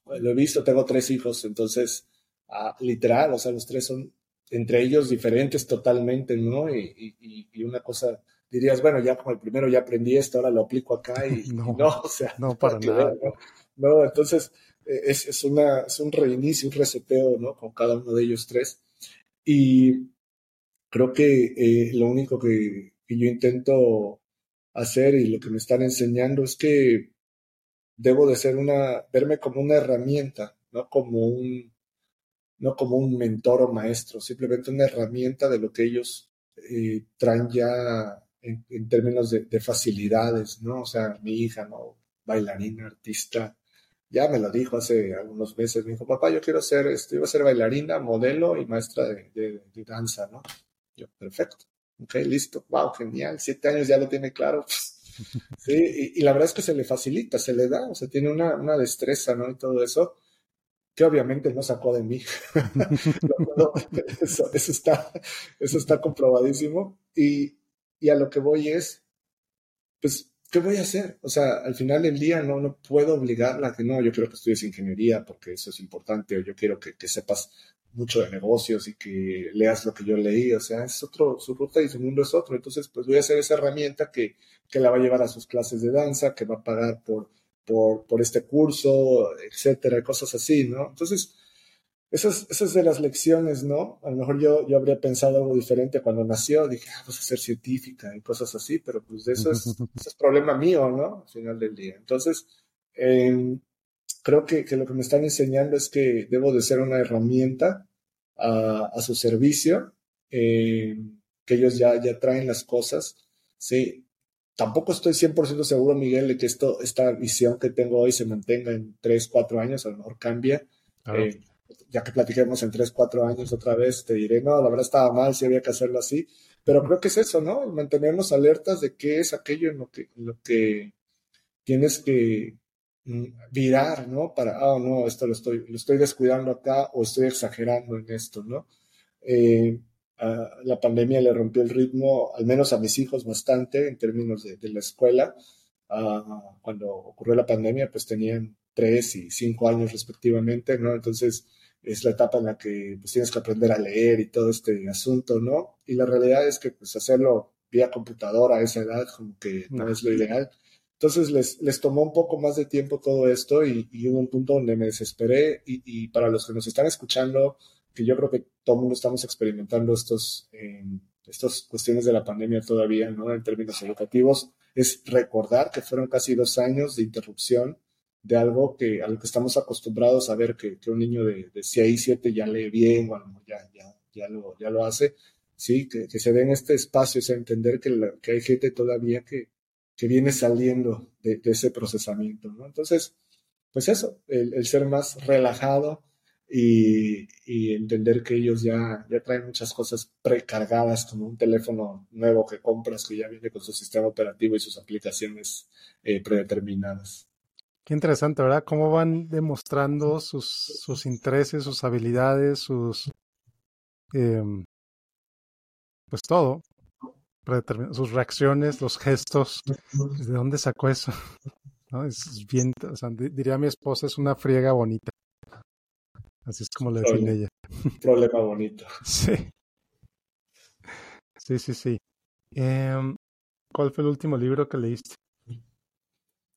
lo he visto, tengo tres hijos, entonces, ah, literal, o sea, los tres son entre ellos diferentes totalmente, ¿no? Y, y, una cosa, dirías, bueno, ya como el primero ya aprendí esto, ahora lo aplico acá y no, o sea, no para nada. ¿no? entonces e, es, es, una, es un reinicio, un reseteo, ¿no? Con cada uno de ellos tres. Y creo que eh, lo único que, que yo intento hacer y lo que me están enseñando es que debo de ser una, verme como una herramienta, no como un, no como un mentor o maestro, simplemente una herramienta de lo que ellos eh, traen ya en, términos de, facilidades, ¿no? O sea, mi hija, ¿no? Bailarina, artista, ya me lo dijo hace algunos meses, me dijo, papá, yo quiero ser, este, iba a ser bailarina, modelo y maestra de, danza, ¿no? Yo, perfecto, ok, listo, wow, genial, siete años ya lo tiene claro, Sí, y, la verdad es que se le facilita, se le da, o sea, tiene una, una destreza, ¿no? Y todo eso, que obviamente no sacó de mí. eso, está, eso está comprobadísimo. Y, y, a lo que voy es, pues, ¿qué voy a hacer? O sea, al final del día no, no puedo obligarla a que no, yo quiero que estudies ingeniería porque eso es importante, o yo quiero que, que sepas mucho de negocios y que leas lo que yo leí, o sea, es otro, su ruta y su mundo es otro. Entonces, pues voy a hacer esa herramienta que, que la va a llevar a sus clases de danza, que va a pagar por, por, por este curso, etcétera, cosas así, ¿no? Entonces, esas, esas de las lecciones, ¿no? A lo mejor yo, yo habría pensado algo diferente cuando nació, dije, ah, pues a ser científica y cosas así, pero pues eso es, eso es problema mío, ¿no? Al final del día. Entonces, eh, creo que, que, lo que me están enseñando es que debo de ser una herramienta a, a su servicio, eh, que ellos ya, ya traen las cosas. Sí, tampoco estoy 100% seguro, Miguel, de que esto, esta visión que tengo hoy se mantenga en 3, 4 años, a lo mejor cambia. Eh, ya que platiquemos en 3, 4 años otra vez, te diré, no, la verdad estaba mal, si había que hacerlo así, pero creo que es eso, ¿no? Mantenernos alertas de qué es aquello en lo que, lo que tienes que, Mm, virar, ¿no? Para, ah, no, esto lo estoy, lo estoy descuidando acá o estoy exagerando en esto, ¿no? Eh, la pandemia le rompió el ritmo, al menos a mis hijos, bastante en términos de, la escuela. Ah, cuando ocurrió la pandemia, pues tenían tres y cinco años respectivamente, ¿no? Entonces es la etapa en la que pues tienes que aprender a leer y todo este asunto, ¿no? Y la realidad es que pues hacerlo vía computadora a esa edad como que no es lo ideal. Entonces les, les tomó un poco más de tiempo todo esto y, hubo un punto donde me desesperé y, para los que nos están escuchando, que yo creo que todo el mundo estamos experimentando estos, eh, estas cuestiones de la pandemia todavía, ¿no? En términos educativos, es recordar que fueron casi dos años de interrupción de algo que a lo que estamos acostumbrados a ver que, que un niño de, de 6, 7 ya lee bien, bueno, ya, ya, ya, lo, ya lo hace, sí, que, que se den este espacio, es entender que, que hay gente todavía que, que viene saliendo de, ese procesamiento, ¿no? Entonces, pues eso, el, ser más relajado y, entender que ellos ya, ya traen muchas cosas precargadas, como un teléfono nuevo que compras que ya viene con su sistema operativo y sus aplicaciones eh, predeterminadas. Qué interesante, ¿verdad? Cómo van demostrando sus, sus intereses, sus habilidades, sus... Em, pues todo, sus reacciones, los gestos. ¿De dónde sacó eso? ¿No? Es bien, o sea, diría mi esposa, es una friega bonita. Así es como le define ella. Problema bonito. Sí. Sí, sí, sí. Em, ¿Cuál fue el último libro que leíste?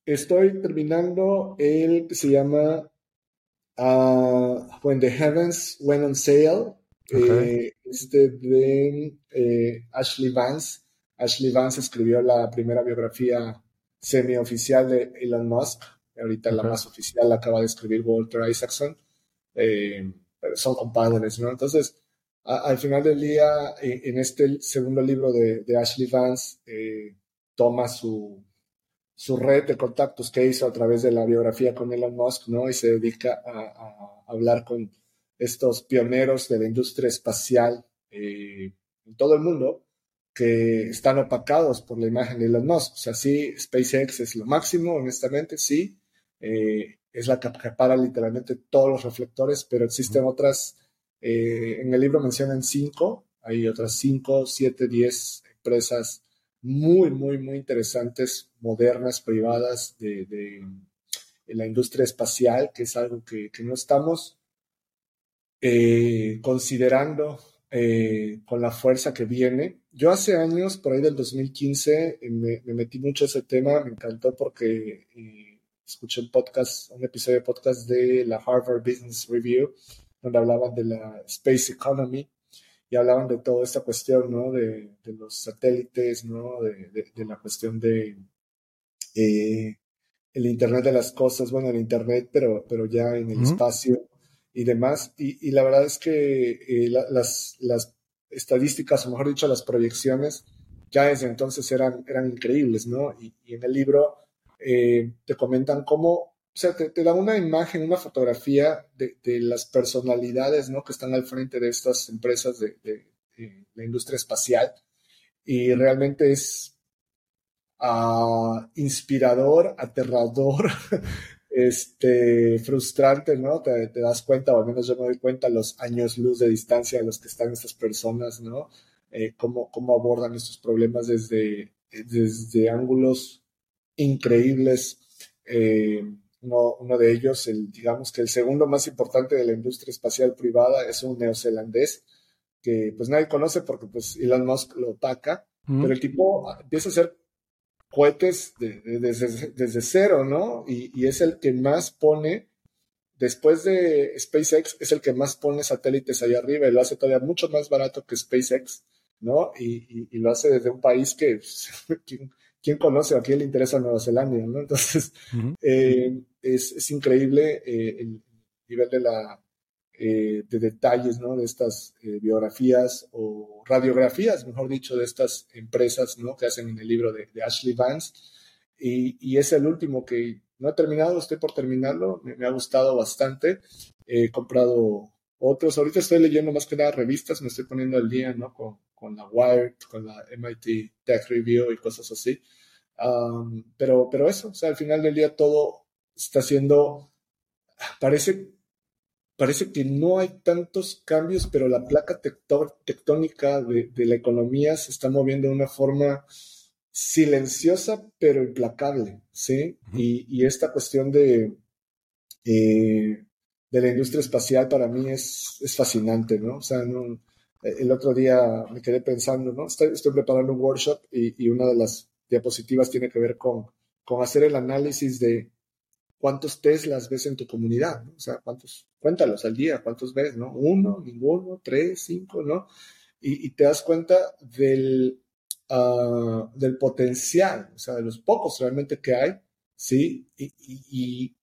Estoy terminando el que se llama uh, When the Heavens Went on Sale eh, este de eh, Ashley Vance. Ashley Vance escribió la primera biografía semi-oficial de Elon Musk. Ahorita la más oficial la acaba de escribir Walter Isaacson. Eh, son compadres, ¿no? Entonces, al final del día, en este segundo libro de, Ashley Vance, toma su, su red de contactos que hizo a través de la biografía con Elon Musk, ¿no? Y se dedica a, hablar con estos pioneros de la industria espacial eh, en todo el mundo que están opacados por la imagen de Elon Musk. O sea, sí, SpaceX es lo máximo, honestamente, sí. Eh, es la que para literalmente todos los reflectores, pero existen otras, eh, en el libro mencionan cinco, hay otras cinco, siete, diez empresas muy, muy, muy interesantes, modernas, privadas de, la industria espacial, que es algo que, no estamos eh, considerando eh, con la fuerza que viene. Yo hace años, por ahí del 2015, me, metí mucho a ese tema, me encantó porque eh, escuché un podcast, un episodio de podcast de la Harvard Business Review, donde hablaban de la Space Economy y hablaban de toda esta cuestión, ¿no? De, los satélites, ¿no? De, la cuestión de eh, el Internet de las cosas, bueno, el Internet, pero, pero ya en el espacio y demás. Y, la verdad es que eh, las, las estadísticas, o mejor dicho, las proyecciones, ya desde entonces eran, eran increíbles, ¿no? Y, en el libro eh, te comentan cómo o sea, te, da una imagen, una fotografía de, las personalidades ¿no? que están al frente de estas empresas de, la industria espacial y realmente es ah, inspirador, aterrador, este, frustrante, ¿no? Te, das cuenta, o al menos yo me doy cuenta, los años luz de distancia a los que están estas personas, ¿no? Eh, cómo, cómo, abordan estos problemas desde, desde ángulos increíbles. Eh, uno, de ellos, el, digamos que el segundo más importante de la industria espacial privada, es un neozelandés que pues nadie conoce porque pues Elon Musk lo ataca, pero el tipo empieza a hacer cohetes desde, cero, ¿no? Y, es el que más pone, después de SpaceX, es el que más pone satélites allá arriba y lo hace todavía mucho más barato que SpaceX, ¿no? Y, lo hace desde un país que, ¿quién conoce o a quién le interesa Nueva Zelanda? ¿no? Entonces, eh, es, increíble eh, el nivel de, la, eh, de detalles ¿no? de estas biografías o radiografías, mejor dicho, de estas empresas ¿no? que hacen en el libro de, Ashley Vance. Y, es el último que no he terminado, estoy por terminarlo, me, ha gustado bastante. He comprado otros. Ahorita estoy leyendo más que nada revistas, me estoy poniendo al día, ¿no? Con, con la Wired, con la MIT Tech Review y cosas así. Pero, pero eso, o sea, al final del día todo está siendo, parece, parece que no hay tantos cambios, pero la placa tectónica de, la economía se está moviendo de una forma silenciosa, pero implacable, ¿sí? y, esta cuestión de, eh, de la industria espacial para mí es, es fascinante, ¿no? O sea, no, el otro día me quedé pensando, ¿no? Estoy, preparando un workshop y, una de las diapositivas tiene que ver con, con hacer el análisis de cuántos Teslas ves en tu comunidad. O sea, cuántos, cuéntalos al día, cuántos ves, ¿no? Uno, ninguno, tres, cinco, ¿no? Y, te das cuenta del, ah, del potencial, o sea, de los pocos realmente que hay, ¿sí? Y,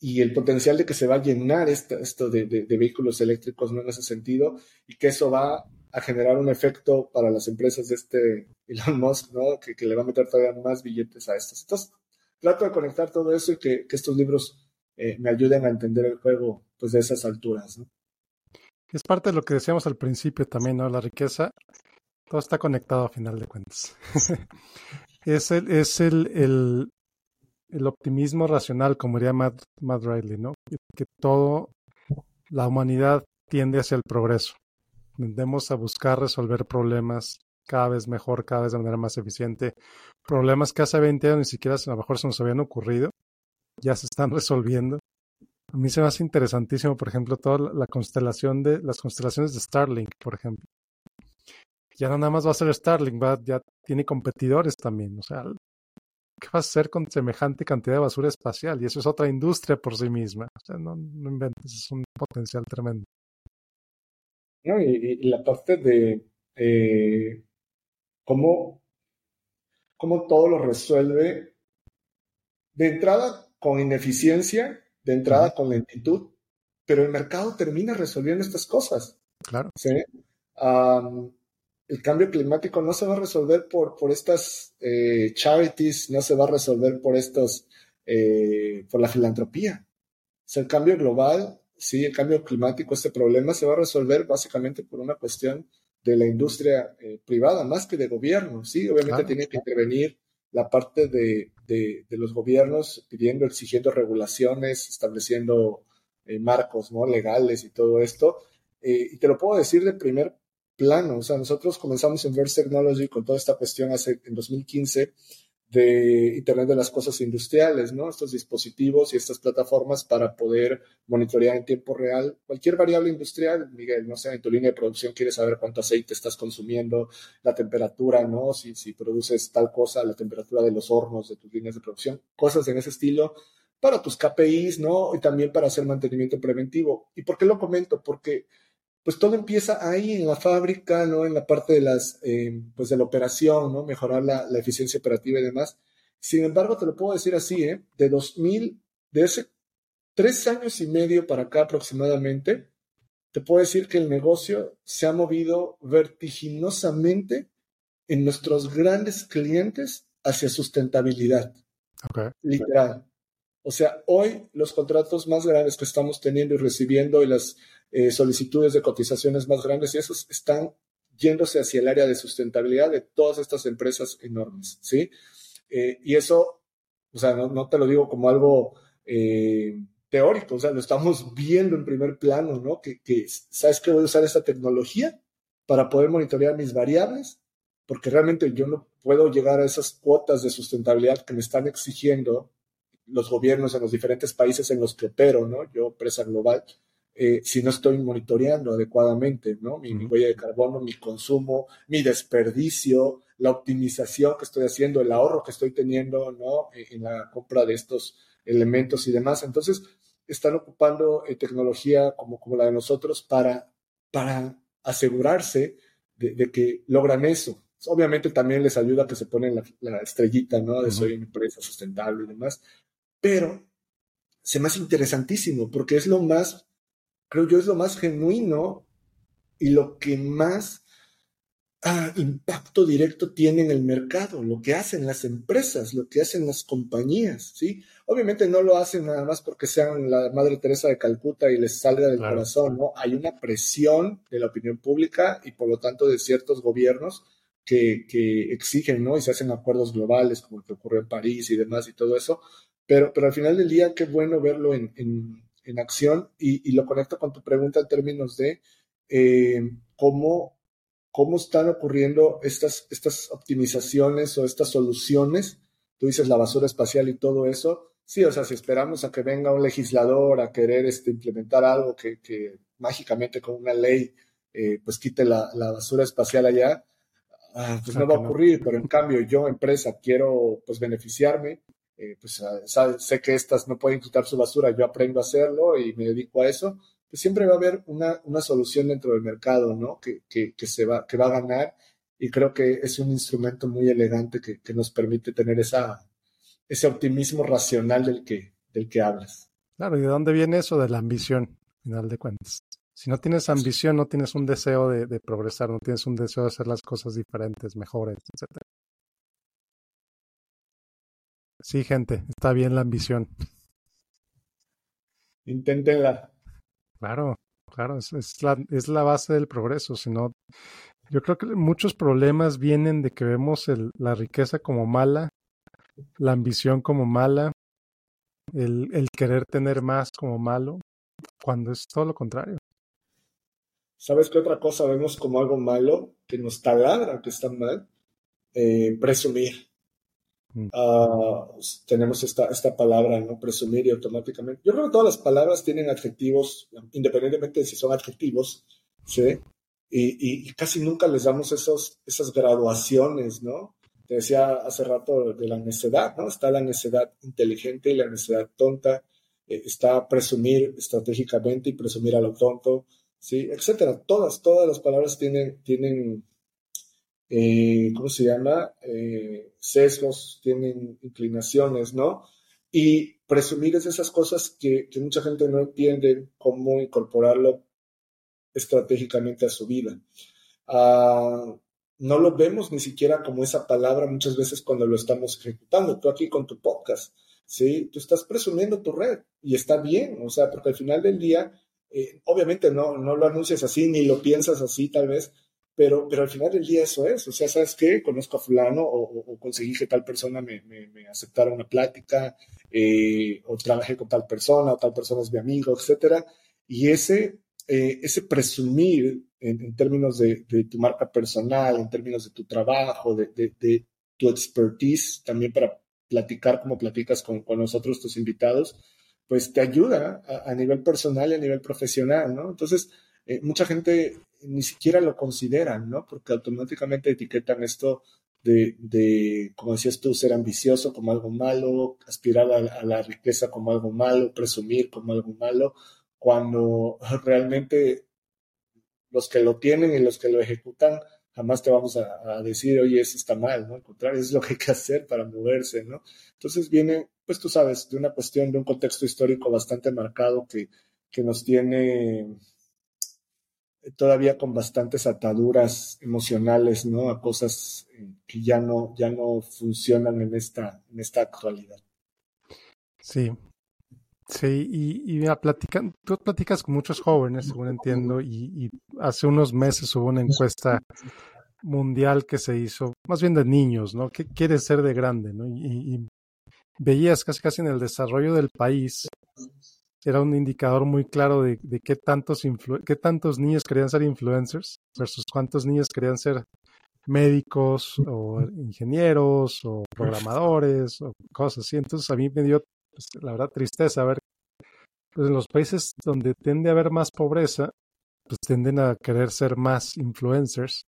y el potencial de que se va a llenar esto de, vehículos eléctricos no en ese sentido y que eso va a generar un efecto para las empresas de este Elon Musk, ¿no? Que, le va a meter todavía más billetes a estos. Entonces, trato de conectar todo eso y que, estos libros eh, me ayuden a entender el juego pues de esas alturas, ¿no? Es parte de lo que decíamos al principio también, ¿no? La riqueza, todo está conectado a final de cuentas. es el, es el, el optimismo racional, como diría Matt, Riley, ¿no? Que todo, la humanidad tiende hacia el progreso. Tendemos a buscar resolver problemas cada vez mejor, cada vez de manera más eficiente. Problemas que hace 20 años ni siquiera a lo mejor se nos habían ocurrido, ya se están resolviendo. A mí se me hace interesantísimo, por ejemplo, toda la constelación de las constelaciones de Starlink, por ejemplo. Ya no nada más va a ser Starlink, va, ya tiene competidores también. O sea, ¿qué vas a hacer con semejante cantidad de basura espacial? Y eso es otra industria por sí misma. O sea, no, inventes, es un potencial tremendo. Y, la parte de eh, cómo, cómo todo lo resuelve de entrada con ineficiencia, de entrada con lentitud, pero el mercado termina resolviendo estas cosas. Claro. ¿sí? el cambio climático no se va a resolver por, por estas eh, charities, no se va a resolver por estos, eh, por la filantropía. O sea, el cambio global, sí, el cambio climático, este problema se va a resolver básicamente por una cuestión de la industria eh, privada, más que de gobierno, sí, obviamente tiene que intervenir la parte de, de, los gobiernos pidiendo, exigiendo regulaciones, estableciendo marcos ¿no? legales y todo esto. y te lo puedo decir de primer plano. O sea, nosotros comenzamos en Verse Technology con toda esta cuestión hace, en 2015 de Internet de las Cosas Industriales, ¿no? Estos dispositivos y estas plataformas para poder monitorear en tiempo real cualquier variable industrial. Miguel, no sé, en tu línea de producción quieres saber cuánto aceite estás consumiendo, la temperatura, ¿no? Si, si produces tal cosa, la temperatura de los hornos de tus líneas de producción, cosas en ese estilo para tus KPIs, ¿no? Y también para hacer mantenimiento preventivo. ¿Y por qué lo comento? Porque pues todo empieza ahí en la fábrica, ¿no? En la parte de las, eh, pues de la operación, ¿no? Mejorar la, eficiencia operativa y demás. Sin embargo, te lo puedo decir así, ¿eh? De 2000, de ese tres años y medio para acá aproximadamente, te puedo decir que el negocio se ha movido vertiginosamente en nuestros grandes clientes hacia sustentabilidad. Literal. O sea, hoy los contratos más grandes que estamos teniendo y recibiendo y las eh, solicitudes de cotizaciones más grandes y esos están yéndose hacia el área de sustentabilidad de todas estas empresas enormes, ¿sí? Eh, y eso, o sea, no, te lo digo como algo eh, teórico, o sea, lo estamos viendo en primer plano, ¿no? Que, que, ¿sabes que voy a usar esta tecnología para poder monitorear mis variables? Porque realmente yo no puedo llegar a esas cuotas de sustentabilidad que me están exigiendo los gobiernos en los diferentes países en los que opero, ¿no? Yo, empresa global, eh, si no estoy monitoreando adecuadamente, ¿no? Mi, huella de carbono, mi consumo, mi desperdicio, la optimización que estoy haciendo, el ahorro que estoy teniendo, ¿no? En, en la compra de estos elementos y demás. Entonces, están ocupando eh, tecnología como, como la de nosotros para, para asegurarse de, que logran eso. Obviamente también les ayuda que se ponen la, estrellita, ¿no? De soy una empresa sustentable y demás, pero se me hace interesantísimo porque es lo más, creo yo, es lo más genuino y lo que más ah, impacto directo tiene en el mercado, lo que hacen las empresas, lo que hacen las compañías, ¿sí? Obviamente no lo hacen nada más porque sean la Madre Teresa de Calcuta y les salga del corazón, ¿no? Hay una presión de la opinión pública y por lo tanto de ciertos gobiernos que, que exigen, ¿no? Y se hacen acuerdos globales como el que ocurrió en París y demás y todo eso, pero, pero al final del día, qué bueno verlo en, en, acción y, lo conecto con tu pregunta en términos de eh, cómo, cómo están ocurriendo estas, estas optimizaciones o estas soluciones. Tú dices la basura espacial y todo eso. Sí, o sea, si esperamos a que venga un legislador a querer este, implementar algo que, que mágicamente con una ley eh, pues quite la, la, basura espacial allá, ah, pues no va a ocurrir, pero en cambio yo, empresa, quiero pues beneficiarme eh, pues ah, sé que estas no pueden quitar su basura, yo aprendo a hacerlo y me dedico a eso, pues siempre va a haber una, una solución dentro del mercado, ¿no? Que, que, que, se va, que va a ganar y creo que es un instrumento muy elegante que, que nos permite tener esa, ese optimismo racional del que, del que hablas. Claro, ¿y de dónde viene eso? De la ambición, al final de cuentas. Si no tienes ambición, no tienes un deseo de, de progresar, no tienes un deseo de hacer las cosas diferentes, mejores, etcétera. Sí, gente, está bien la ambición. Inténtenla. Claro, claro, es, la, es la base del progreso. Si no, yo creo que muchos problemas vienen de que vemos el, la riqueza como mala, la ambición como mala, el, el querer tener más como malo, cuando es todo lo contrario. ¿Sabes qué otra cosa vemos como algo malo que nos taladra que está mal? Eh, presumir. Ah, tenemos esta, esta palabra, ¿no? Presumir y automáticamente. Yo creo que todas las palabras tienen adjetivos, independientemente de si son adjetivos, ¿sí? Y, y, casi nunca les damos esos, esas graduaciones, ¿no? Te decía hace rato de la necedad, ¿no? Está la necedad inteligente y la necedad tonta, eh, está presumir estratégicamente y presumir a lo tonto, ¿sí? Etcétera. Todas, todas las palabras tienen, tienen eh, ¿cómo se llama? Eh, tienen inclinaciones, ¿no? Y presumir es esas cosas que, mucha gente no entiende cómo incorporarlo estratégicamente a su vida. Ah, no lo vemos ni siquiera como esa palabra muchas veces cuando lo estamos ejecutando. Tú aquí con tu podcast, ¿sí? Tú estás presumiendo tu red y está bien, o sea, porque al final del día, eh, obviamente no, no lo anuncias así ni lo piensas así tal vez, pero, pero al final del día eso es, o sea, ¿sabes qué? Conozco a fulano o, conseguí que tal persona me, me, aceptara una plática, eh, o trabajé con tal persona, o tal persona es mi amigo, etcétera. Y ese, eh, ese presumir en, términos de, tu marca personal, en términos de tu trabajo, de, tu expertise, también para platicar como platicas con, nosotros, tus invitados, pues te ayuda a, nivel personal y a nivel profesional, ¿no? Entonces, eh, mucha gente ni siquiera lo considera, ¿no? Porque automáticamente etiquetan esto de, como decías tú, ser ambicioso como algo malo, aspirar a, la riqueza como algo malo, presumir como algo malo, cuando realmente los que lo tienen y los que lo ejecutan, jamás te vamos a, decir, oye, eso está mal, ¿no? Al contrario, es lo que hay que hacer para moverse, ¿no? Entonces viene, pues tú sabes, de una cuestión, de un contexto histórico bastante marcado que, que nos tiene todavía con bastantes ataduras emocionales, ¿no? A cosas eh, que ya no, ya no funcionan en esta, en esta actualidad. Sí, Sí, y, y platican, tú platicas con muchos jóvenes, según entiendo, y, hace unos meses hubo una encuesta mundial que se hizo, más bien de niños, ¿no? ¿Qué quieres ser de grande, ¿no? Y, veías casi casi en el desarrollo del país, era un indicador muy claro de, de qué, tantos qué tantos niños querían ser influencers versus cuántos niños querían ser médicos o ingenieros o programadores o cosas así. Entonces a mí me dio pues, la verdad, tristeza ver, pues en los países donde tiende a haber más pobreza, pues tienden a querer ser más influencers.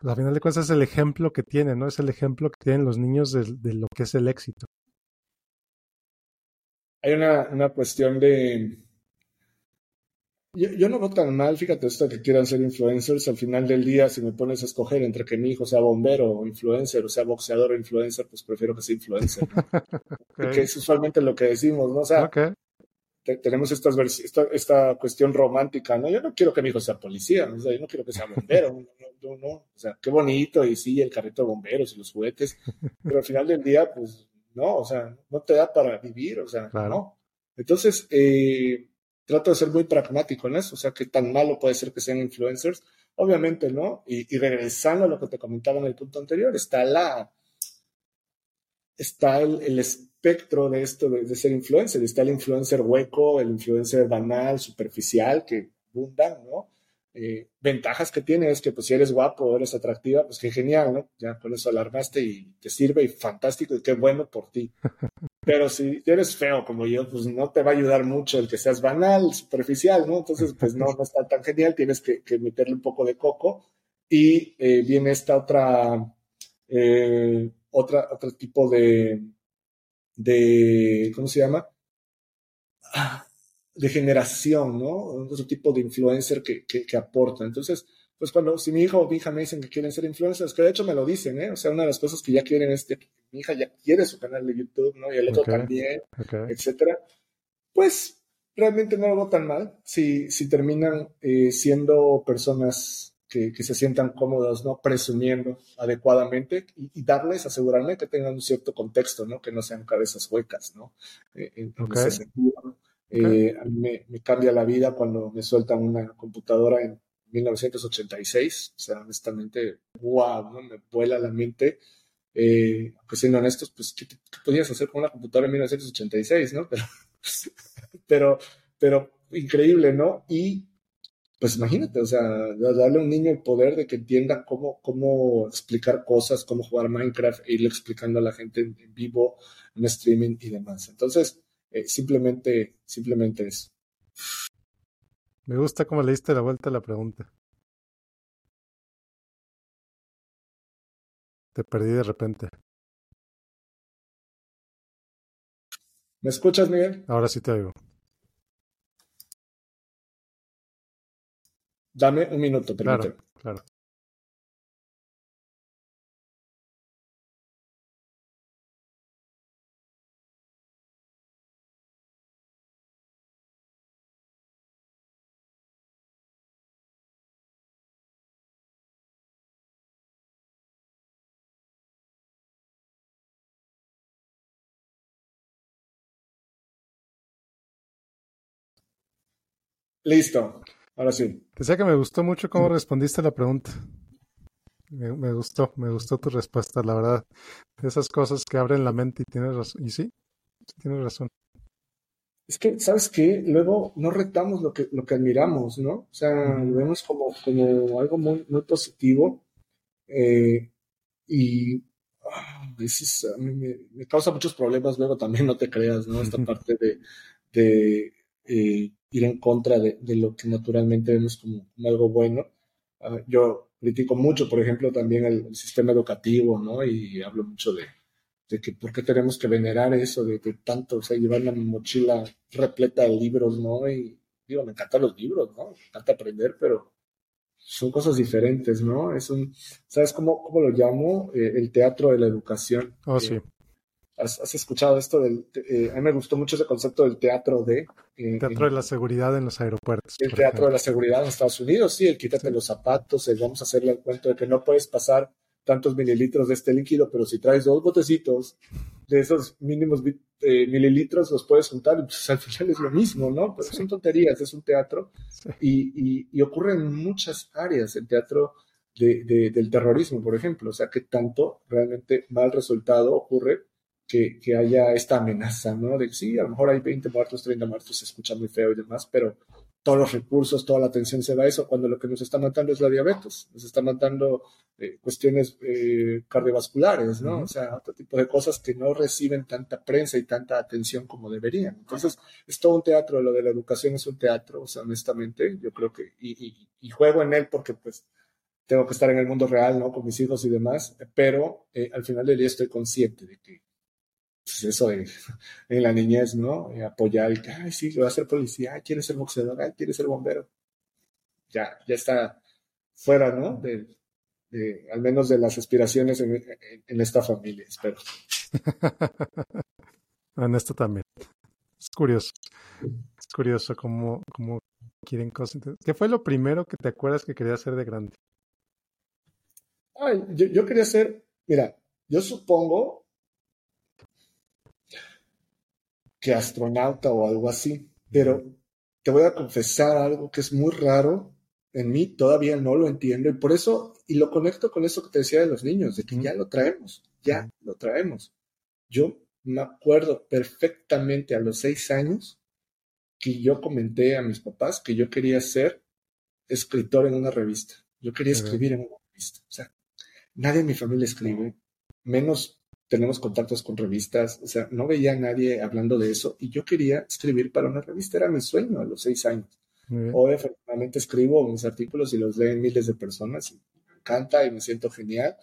Pues, a final de cuentas es el ejemplo que tienen, ¿no? Es el ejemplo que tienen los niños de, lo que es el éxito. Hay una, una cuestión de, yo, no veo tan mal, fíjate, esto que quieran ser influencers. Al final del día, si me pones a escoger entre que mi hijo sea bombero o influencer, o sea boxeador o influencer, pues prefiero que sea influencer. Que es usualmente lo que decimos, ¿no? O sea, tenemos estas esta, esta cuestión romántica, ¿no? Yo no quiero que mi hijo sea policía, o sea, yo no quiero que sea bombero, no, no, O sea, qué bonito, y sí, el carrito de bomberos y los juguetes, pero al final del día, pues, no, o sea, no te da para vivir, o sea, no. Entonces, eh trato de ser muy pragmático en eso, o sea, qué tan malo puede ser que sean influencers. Obviamente, ¿no? Y, regresando a lo que te comentaba en el punto anterior, está la, está el, espectro de esto de, ser influencer, está el influencer hueco, el influencer banal, superficial, que abundan, ¿no? Eh, ventajas que tiene es que pues si eres guapo eres atractiva, pues qué genial, ¿no? Ya con eso alarmaste y te sirve y fantástico y qué bueno por ti. Pero si eres feo como yo, pues no te va a ayudar mucho el que seas banal, superficial, ¿no? Entonces, pues no, no está tan genial, tienes que, meterle un poco de coco. Y eh, viene esta otra, eh, otra, otro tipo de, de, ¿cómo se llama? Ah, de generación, ¿no? Otro tipo de influencer que, que, aporta. Entonces, pues cuando, si mi hijo o mi hija me dicen que quieren ser influencers, que de hecho me lo dicen, ¿eh? O sea, una de las cosas que ya quieren es que mi hija ya quiere su canal de YouTube, ¿no? Y el otro también, etcétera. Pues realmente no lo veo tan mal si, si terminan eh, siendo personas que, que, se sientan cómodos, ¿no? Presumiendo adecuadamente y, darles, asegurarme que tengan un cierto contexto, ¿no? Que no sean cabezas huecas, ¿no? Eh, en, ese sentido. Eh, a mí me, cambia la vida cuando me sueltan una computadora en 1986. O sea, honestamente, wow, ¿no? me vuela la mente. Eh, pues siendo honestos, pues, ¿qué, podías hacer con una computadora en 1986, no? Pero, pero, pero increíble, ¿no? Y pues imagínate, o sea, darle a un niño el poder de que entienda cómo, cómo explicar cosas, cómo jugar Minecraft, e irle explicando a la gente en vivo, en streaming y demás. Entonces, eh, simplemente, simplemente eso. Me gusta cómo le diste la vuelta a la pregunta. Te perdí de repente. ¿Me escuchas, Miguel? Ahora sí te oigo. Dame un minuto, permíteme. Claro, claro. Listo, ahora sí. Decía que me gustó mucho cómo respondiste a la pregunta. Me, gustó, me gustó tu respuesta, la verdad. De esas cosas que abren la mente y tienes razón. Y sí, tienes razón. Es que, ¿sabes qué? Luego no retamos lo que, lo que admiramos, ¿no? O sea, lo vemos como, como algo muy, muy positivo. Eh, y ah, a mí me, causa muchos problemas luego también, no te creas, ¿no? Esta parte de, de eh, ir en contra de, de, lo que naturalmente vemos como, algo bueno. Ah, yo critico mucho, por ejemplo, también el, sistema educativo, ¿no? Y hablo mucho de, de que por qué tenemos que venerar eso, de, tanto, o sea, llevar la mochila repleta de libros, ¿no? Y digo, me encantan los libros, ¿no? Me encanta aprender, pero son cosas diferentes, ¿no? Es un, ¿sabes cómo, cómo lo llamo? Eh, el teatro de la educación. Oh, sí. ¿Has, escuchado esto del... Eh, a mí me gustó mucho ese concepto del teatro de... Eh, teatro de la seguridad en los aeropuertos. El teatro de la seguridad en Estados Unidos, sí, el quítate los zapatos, el vamos a hacerle el cuento de que no puedes pasar tantos mililitros de este líquido, pero si traes dos botecitos de esos mínimos eh, mililitros, los puedes juntar pues, al final es lo mismo, ¿no? Pero son tonterías, es un teatro. Y, y, ocurre en muchas áreas el teatro de, del terrorismo, por ejemplo, o sea, que tanto realmente mal resultado ocurre que, que, haya esta amenaza, ¿no? De que sí, a lo mejor hay 20 muertos, 30 muertos, se escucha muy feo y demás, pero todos los recursos, toda la atención se va a eso, cuando lo que nos está matando es la diabetes, nos está matando eh, cuestiones eh, cardiovasculares, ¿no? O sea, otro tipo de cosas que no reciben tanta prensa y tanta atención como deberían. Entonces, es todo un teatro, lo de la educación es un teatro, o sea, honestamente, yo creo que, y, y, juego en él porque pues tengo que estar en el mundo real, ¿no? Con mis hijos y demás, pero eh, al final del día estoy consciente de que pues eso en, la niñez, ¿no? apoyar y que, ay, sí, voy a ser policía, ay, quiere ser boxeador, ay, quiere ser bombero. Ya, ya está fuera, ¿no? De, al menos de las aspiraciones en, esta familia, espero. en esto también. Es curioso. Es curioso cómo, cómo quieren cosas. ¿Qué fue lo primero que te acuerdas que querías hacer de grande? Ay, yo, yo quería ser, mira, yo supongo que astronauta o algo así. Pero te voy a confesar algo que es muy raro en mí, todavía no lo entiendo y por eso, y lo conecto con eso que te decía de los niños, de que ya lo traemos, ya lo traemos. Yo me acuerdo perfectamente a los seis años que yo comenté a mis papás que yo quería ser escritor en una revista. Yo quería escribir en una revista. O sea, nadie en mi familia escribe, menos tenemos contactos con revistas, o sea, no veía a nadie hablando de eso y yo quería escribir para una revista, era mi sueño a los seis años. Hoy efectivamente escribo mis artículos y los leen miles de personas y me encanta y me siento genial,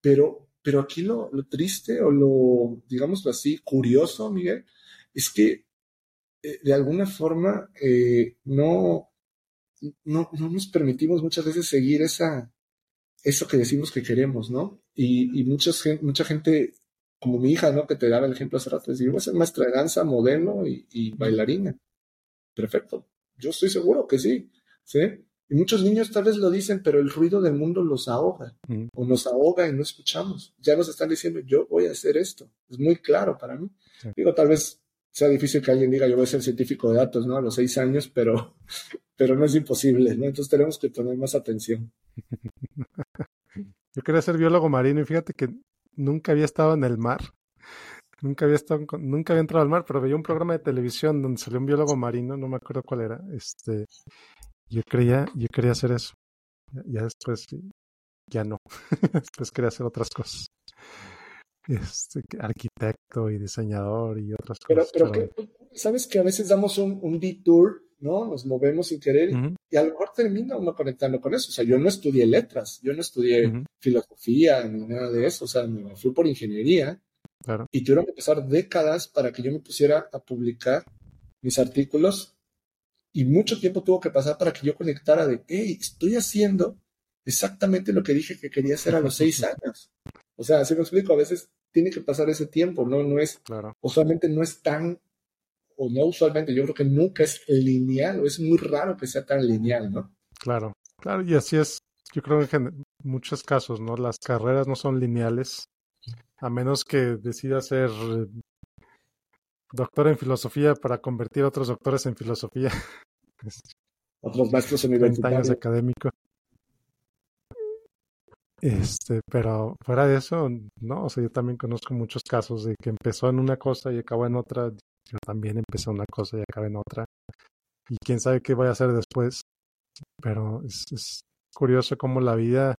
pero, pero aquí lo, lo triste o lo, digámoslo así, curioso, Miguel, es que eh, de alguna forma eh, no, no, no nos permitimos muchas veces seguir esa, eso que decimos que queremos, ¿no? Y, y muchas, mucha gente como mi hija, ¿no? Que te daba el ejemplo hace rato, decir, voy a ser maestra de danza, modelo y, bailarina. Perfecto. Yo estoy seguro que sí, ¿sí? Y muchos niños tal vez lo dicen, pero el ruido del mundo los ahoga, o nos ahoga y no escuchamos. Ya nos están diciendo, yo voy a hacer esto. Es muy claro para mí. Digo, tal vez sea difícil que alguien diga, yo voy a ser científico de datos, ¿no? A los seis años, pero, pero no es imposible, ¿no? Entonces tenemos que poner más atención. Yo quería ser biólogo marino y fíjate que nunca había estado en el mar. Nunca había estado, nunca había entrado al mar, pero veía un programa de televisión donde salió un biólogo marino, no me acuerdo cuál era. Este, yo creía, yo quería hacer eso. Ya, después, ya no. después quería hacer otras cosas. Este, arquitecto y diseñador y otras cosas. Pero, que, sabes que a veces damos un, un detour ¿no? Nos movemos sin querer y a lo mejor termina uno conectando con eso. O sea, yo no estudié letras, yo no estudié filosofía ni nada de eso, o sea, me fui por ingeniería y tuvieron que pasar décadas para que yo me pusiera a publicar mis artículos y mucho tiempo tuvo que pasar para que yo conectara de, hey, estoy haciendo exactamente lo que dije que quería hacer a los seis años. O sea, así me explico, a veces tiene que pasar ese tiempo, ¿no? No es, claro. usualmente no es tan o no usualmente, yo creo que nunca es lineal, o es muy raro que sea tan lineal, ¿no? Claro, claro, y así es, yo creo que en muchos casos, ¿no? Las carreras no son lineales, a menos que decida ser doctor en filosofía para convertir a otros doctores en filosofía. otros maestros 30 universitarios. años académico. Este, pero fuera de eso, no, o sea, yo también conozco muchos casos de que empezó en una cosa y acabó en otra. Yo también empecé una cosa y acabé en otra. Y quién sabe qué voy a hacer después. Pero es, es curioso cómo la vida.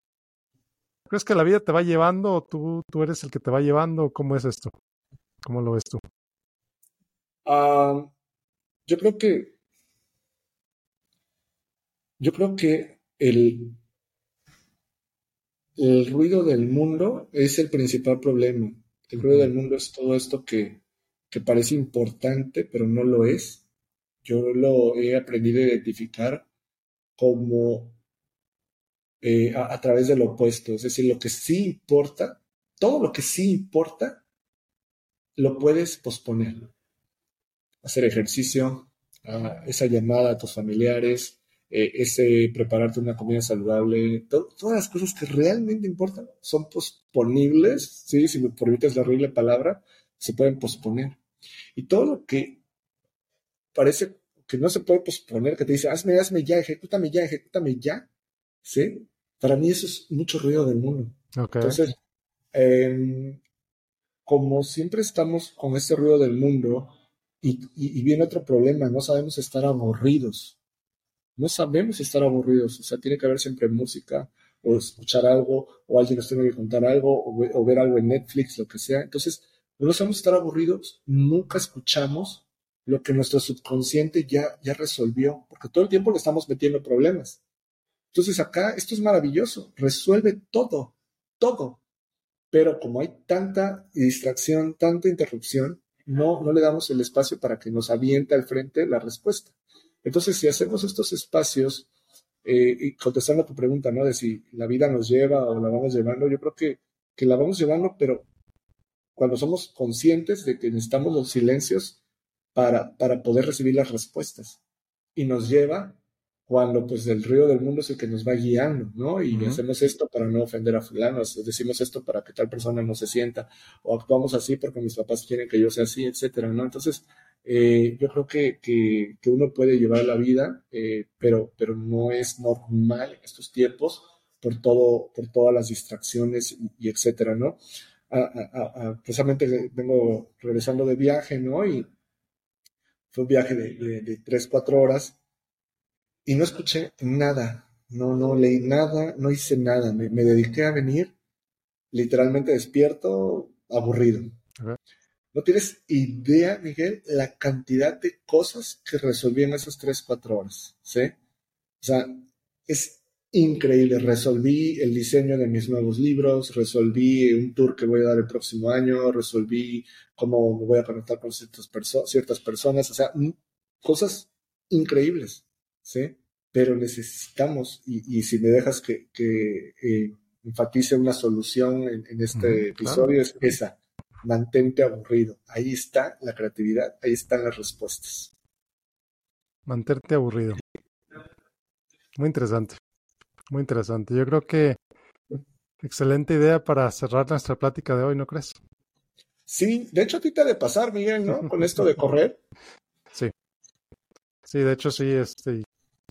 ¿Crees que la vida te va llevando o tú, tú eres el que te va llevando? ¿Cómo es esto? ¿Cómo lo ves tú? Ah, yo creo que, yo creo que el, el ruido del mundo es el principal problema. El ruido del mundo es todo esto que, que parece importante, pero no lo es. Yo lo he aprendido a identificar como eh, a, a través del opuesto. Es decir, lo que sí importa, todo lo que sí importa, lo puedes posponer. Hacer ejercicio, ah, esa llamada a tus familiares, eh, ese prepararte una comida saludable, to- todas las cosas que realmente importan son posponibles, ¿sí? Si me permites la horrible palabra, se pueden posponer. Y todo lo que parece que no se puede posponer, que te dice, hazme, hazme ya, ejecútame ya, ejecútame ya, ¿sí? Para mí eso es mucho ruido del mundo. Ok. Entonces, em, como siempre estamos con este ruido del mundo y, y- y viene otro problema, no sabemos estar aburridos. No sabemos estar aburridos, o sea, tiene que haber siempre música o escuchar algo o alguien nos tiene que contar algo o, o ver algo en Netflix, lo que sea. Entonces, no sabemos estar aburridos, nunca escuchamos lo que nuestro subconsciente ya, ya resolvió, porque todo el tiempo le estamos metiendo problemas. Entonces acá esto es maravilloso, resuelve todo, todo. Pero como hay tanta distracción, tanta interrupción, no, no le damos el espacio para que nos aviente al frente la respuesta. Entonces, si hacemos estos espacios, eh, y contestando a tu pregunta, ¿no? De si la vida nos lleva o la vamos llevando, yo creo que, que la vamos llevando, pero cuando somos conscientes de que necesitamos los silencios para, para poder recibir las respuestas. Y nos lleva cuando pues el río del mundo es el que nos va guiando, ¿no? Y Ujú. hacemos esto para no ofender a fulano, decimos esto para que tal persona no se sienta, o actuamos así porque mis papás quieren que yo sea así, etcétera, ¿no? Entonces, eh, yo creo que, que, que uno puede llevar la vida, eh, pero, pero no es normal en estos tiempos por todo, por todas las distracciones y, y etcétera, ¿no? A, a, a, precisamente vengo regresando de viaje, ¿no? Y fue un viaje de, de, de 3, 4 horas y no escuché nada, no, no leí nada, no hice nada, me, me dediqué a venir literalmente despierto, aburrido. Okay. No tienes idea, Miguel, la cantidad de cosas que resolví en esas 3, 4 horas, ¿sí? O sea, es increíble. Resolví el diseño de mis nuevos libros, resolví un tour que voy a dar el próximo año, resolví cómo me voy a conectar con ciertas, perso ciertas personas, o sea, cosas increíbles, ¿sí? Pero necesitamos, y, y si me dejas que, que eh, enfatice una solución en, en este episodio, claro. es esa, mantente aburrido. Ahí está la creatividad, ahí están las respuestas. Mantente aburrido. Muy interesante. Muy interesante. Yo creo que excelente idea para cerrar nuestra plática de hoy, ¿no crees? Sí, de hecho a ti te ha de pasar, Miguel, ¿no? Con esto de correr. Sí. Sí, de hecho sí, este,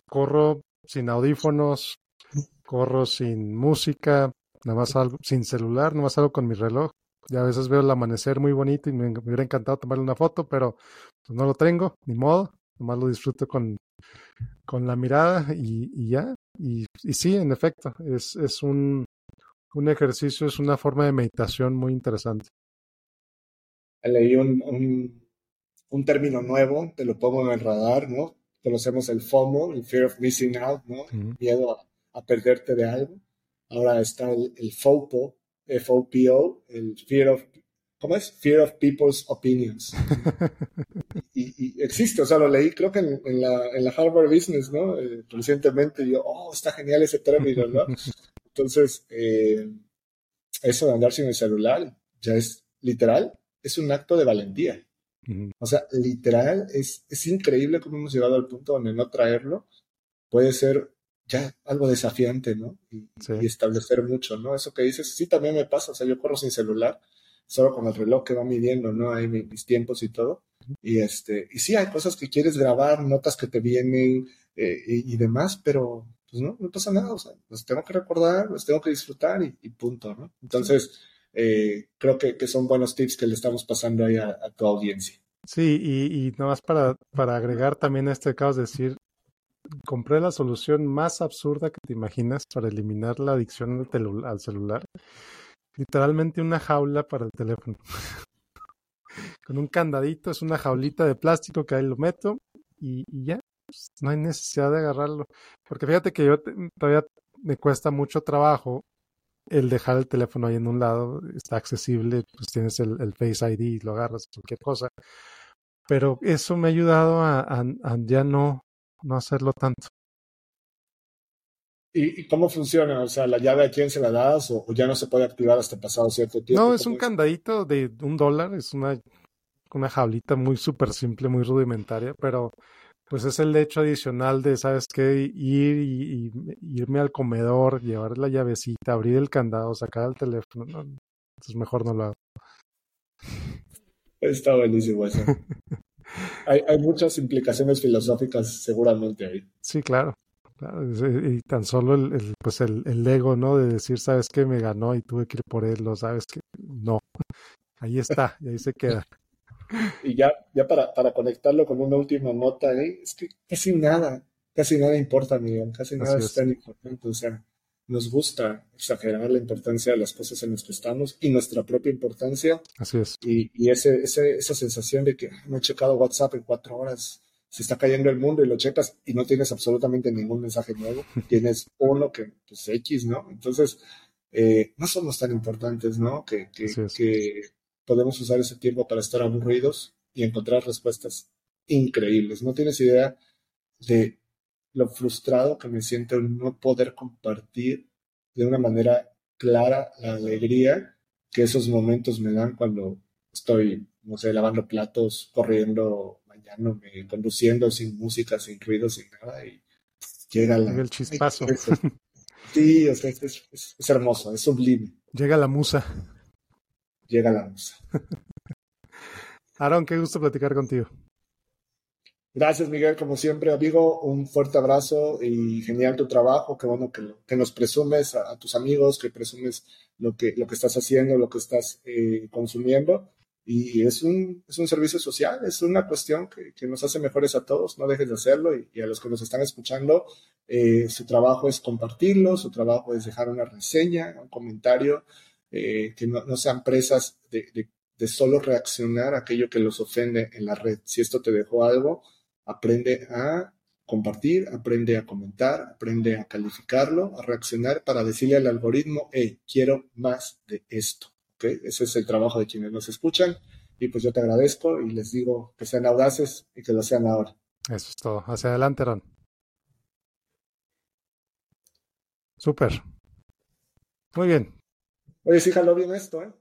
corro sin audífonos, corro sin música, nada más algo, sin celular, nada más algo con mi reloj. Ya a veces veo el amanecer muy bonito y me, me hubiera encantado tomarle una foto, pero pues no lo tengo, ni modo, nomás lo disfruto con, con la mirada y, y ya. Y, y, sí, en efecto, es, es un, un, ejercicio, es una forma de meditación muy interesante. Leí un, un, un, término nuevo, te lo pongo en el radar, ¿no? Conocemos el FOMO, el Fear of Missing Out, ¿no? Uh -huh. Miedo a, a, perderte de algo. Ahora está el, el FOPO, F-O-P-O, el Fear of ¿cómo es? Fear of People's Opinions. y, y, existe, o sea, lo leí creo que en, en, la, en la, Harvard Business, ¿no? Eh, recientemente, yo, oh, está genial ese término, ¿no? Entonces, eh, eso de andar sin el celular ya es literal, es un acto de valentía. Uh -huh. O sea, literal, es, es increíble cómo hemos llegado al punto donde no traerlo puede ser ya algo desafiante, ¿no? Y, sí. y establecer mucho, ¿no? Eso que dices, sí, también me pasa, o sea, yo corro sin celular, solo con el reloj que va midiendo, ¿no? Hay mis tiempos y todo. Y este, y sí, hay cosas que quieres grabar, notas que te vienen, eh, y, demás, pero pues no, no pasa nada, o sea, los tengo que recordar, los tengo que disfrutar y, punto, ¿no? Entonces, eh, creo que, que, son buenos tips que le estamos pasando ahí a, tu audiencia. Sí, y, y nada más para, para agregar también a este caso, decir, compré la solución más absurda que te imaginas para eliminar la adicción al celular. Literalmente una jaula para el teléfono. Con un candadito, es una jaulita de plástico que ahí lo meto y, ya, pues, no hay necesidad de agarrarlo. Porque fíjate que yo todavía me cuesta mucho trabajo el dejar el teléfono ahí en un lado, está accesible, pues tienes el, Face ID y lo agarras, cualquier cosa. Pero eso me ha ayudado a ya no, no hacerlo tanto. ¿Y, cómo funciona? O sea, ¿la llave a quién se la das o, ya no se puede activar hasta pasado cierto tiempo? No, es un candadito de un dólar, es una, una jaulita muy súper simple, muy rudimentaria, pero pues es el hecho adicional de, ¿sabes qué? Ir y, irme al comedor, llevar la llavecita, abrir el candado, sacar el teléfono. No, entonces mejor no lo hago. Está buenísimo eso. hay, hay muchas implicaciones filosóficas seguramente ahí. Sí, claro y tan solo el, pues el, el, ego, ¿no? De decir, sabes que me ganó y tuve que ir por él, lo sabes que no. Ahí está, y ahí se queda. Y ya, ya para, para conectarlo con una última nota ahí, es que casi nada, casi nada importa, Miguel, casi nada es. tan importante. O sea, nos gusta exagerar la importancia de las cosas en las que estamos y nuestra propia importancia. Así es. Y, y ese, ese, esa sensación de que no he checado WhatsApp en cuatro horas, se está cayendo el mundo y lo checas y no tienes absolutamente ningún mensaje nuevo, tienes uno que, pues X, ¿no? Entonces, eh, no somos tan importantes, ¿no? Que, que, podemos usar ese tiempo para estar aburridos y encontrar respuestas increíbles. No tienes idea de lo frustrado que me siento en no poder compartir de una manera clara la alegría que esos momentos me dan cuando estoy, no sé, lavando platos, corriendo conduciendo sin música, sin ruido, sin nada, y llega la... El chispazo. Sí, o sea, es, hermoso, es sublime. Llega la musa. Llega la musa. Aaron, qué gusto platicar contigo. Gracias, Miguel, como siempre, amigo. Un fuerte abrazo y genial tu trabajo. Qué bueno que, que nos presumes a, tus amigos, que presumes lo que, lo que estás haciendo, lo que estás eh, consumiendo y es un, es un servicio social, es una cuestión que, que, nos hace mejores a todos, no dejes de hacerlo y, a los que nos están escuchando, eh, su trabajo es compartirlo, su trabajo es dejar una reseña, un comentario, eh, que no, sean presas de, de, de, solo reaccionar a aquello que los ofende en la red. Si esto te dejó algo, aprende a compartir, aprende a comentar, aprende a calificarlo, a reaccionar para decirle al algoritmo, hey, quiero más de esto. Ese es el trabajo de quienes nos escuchan. Y pues yo te agradezco y les digo que sean audaces y que lo sean ahora. Eso es todo. Hacia adelante, Ron. Súper. Muy bien. Oye, sí jaló bien esto, ¿eh?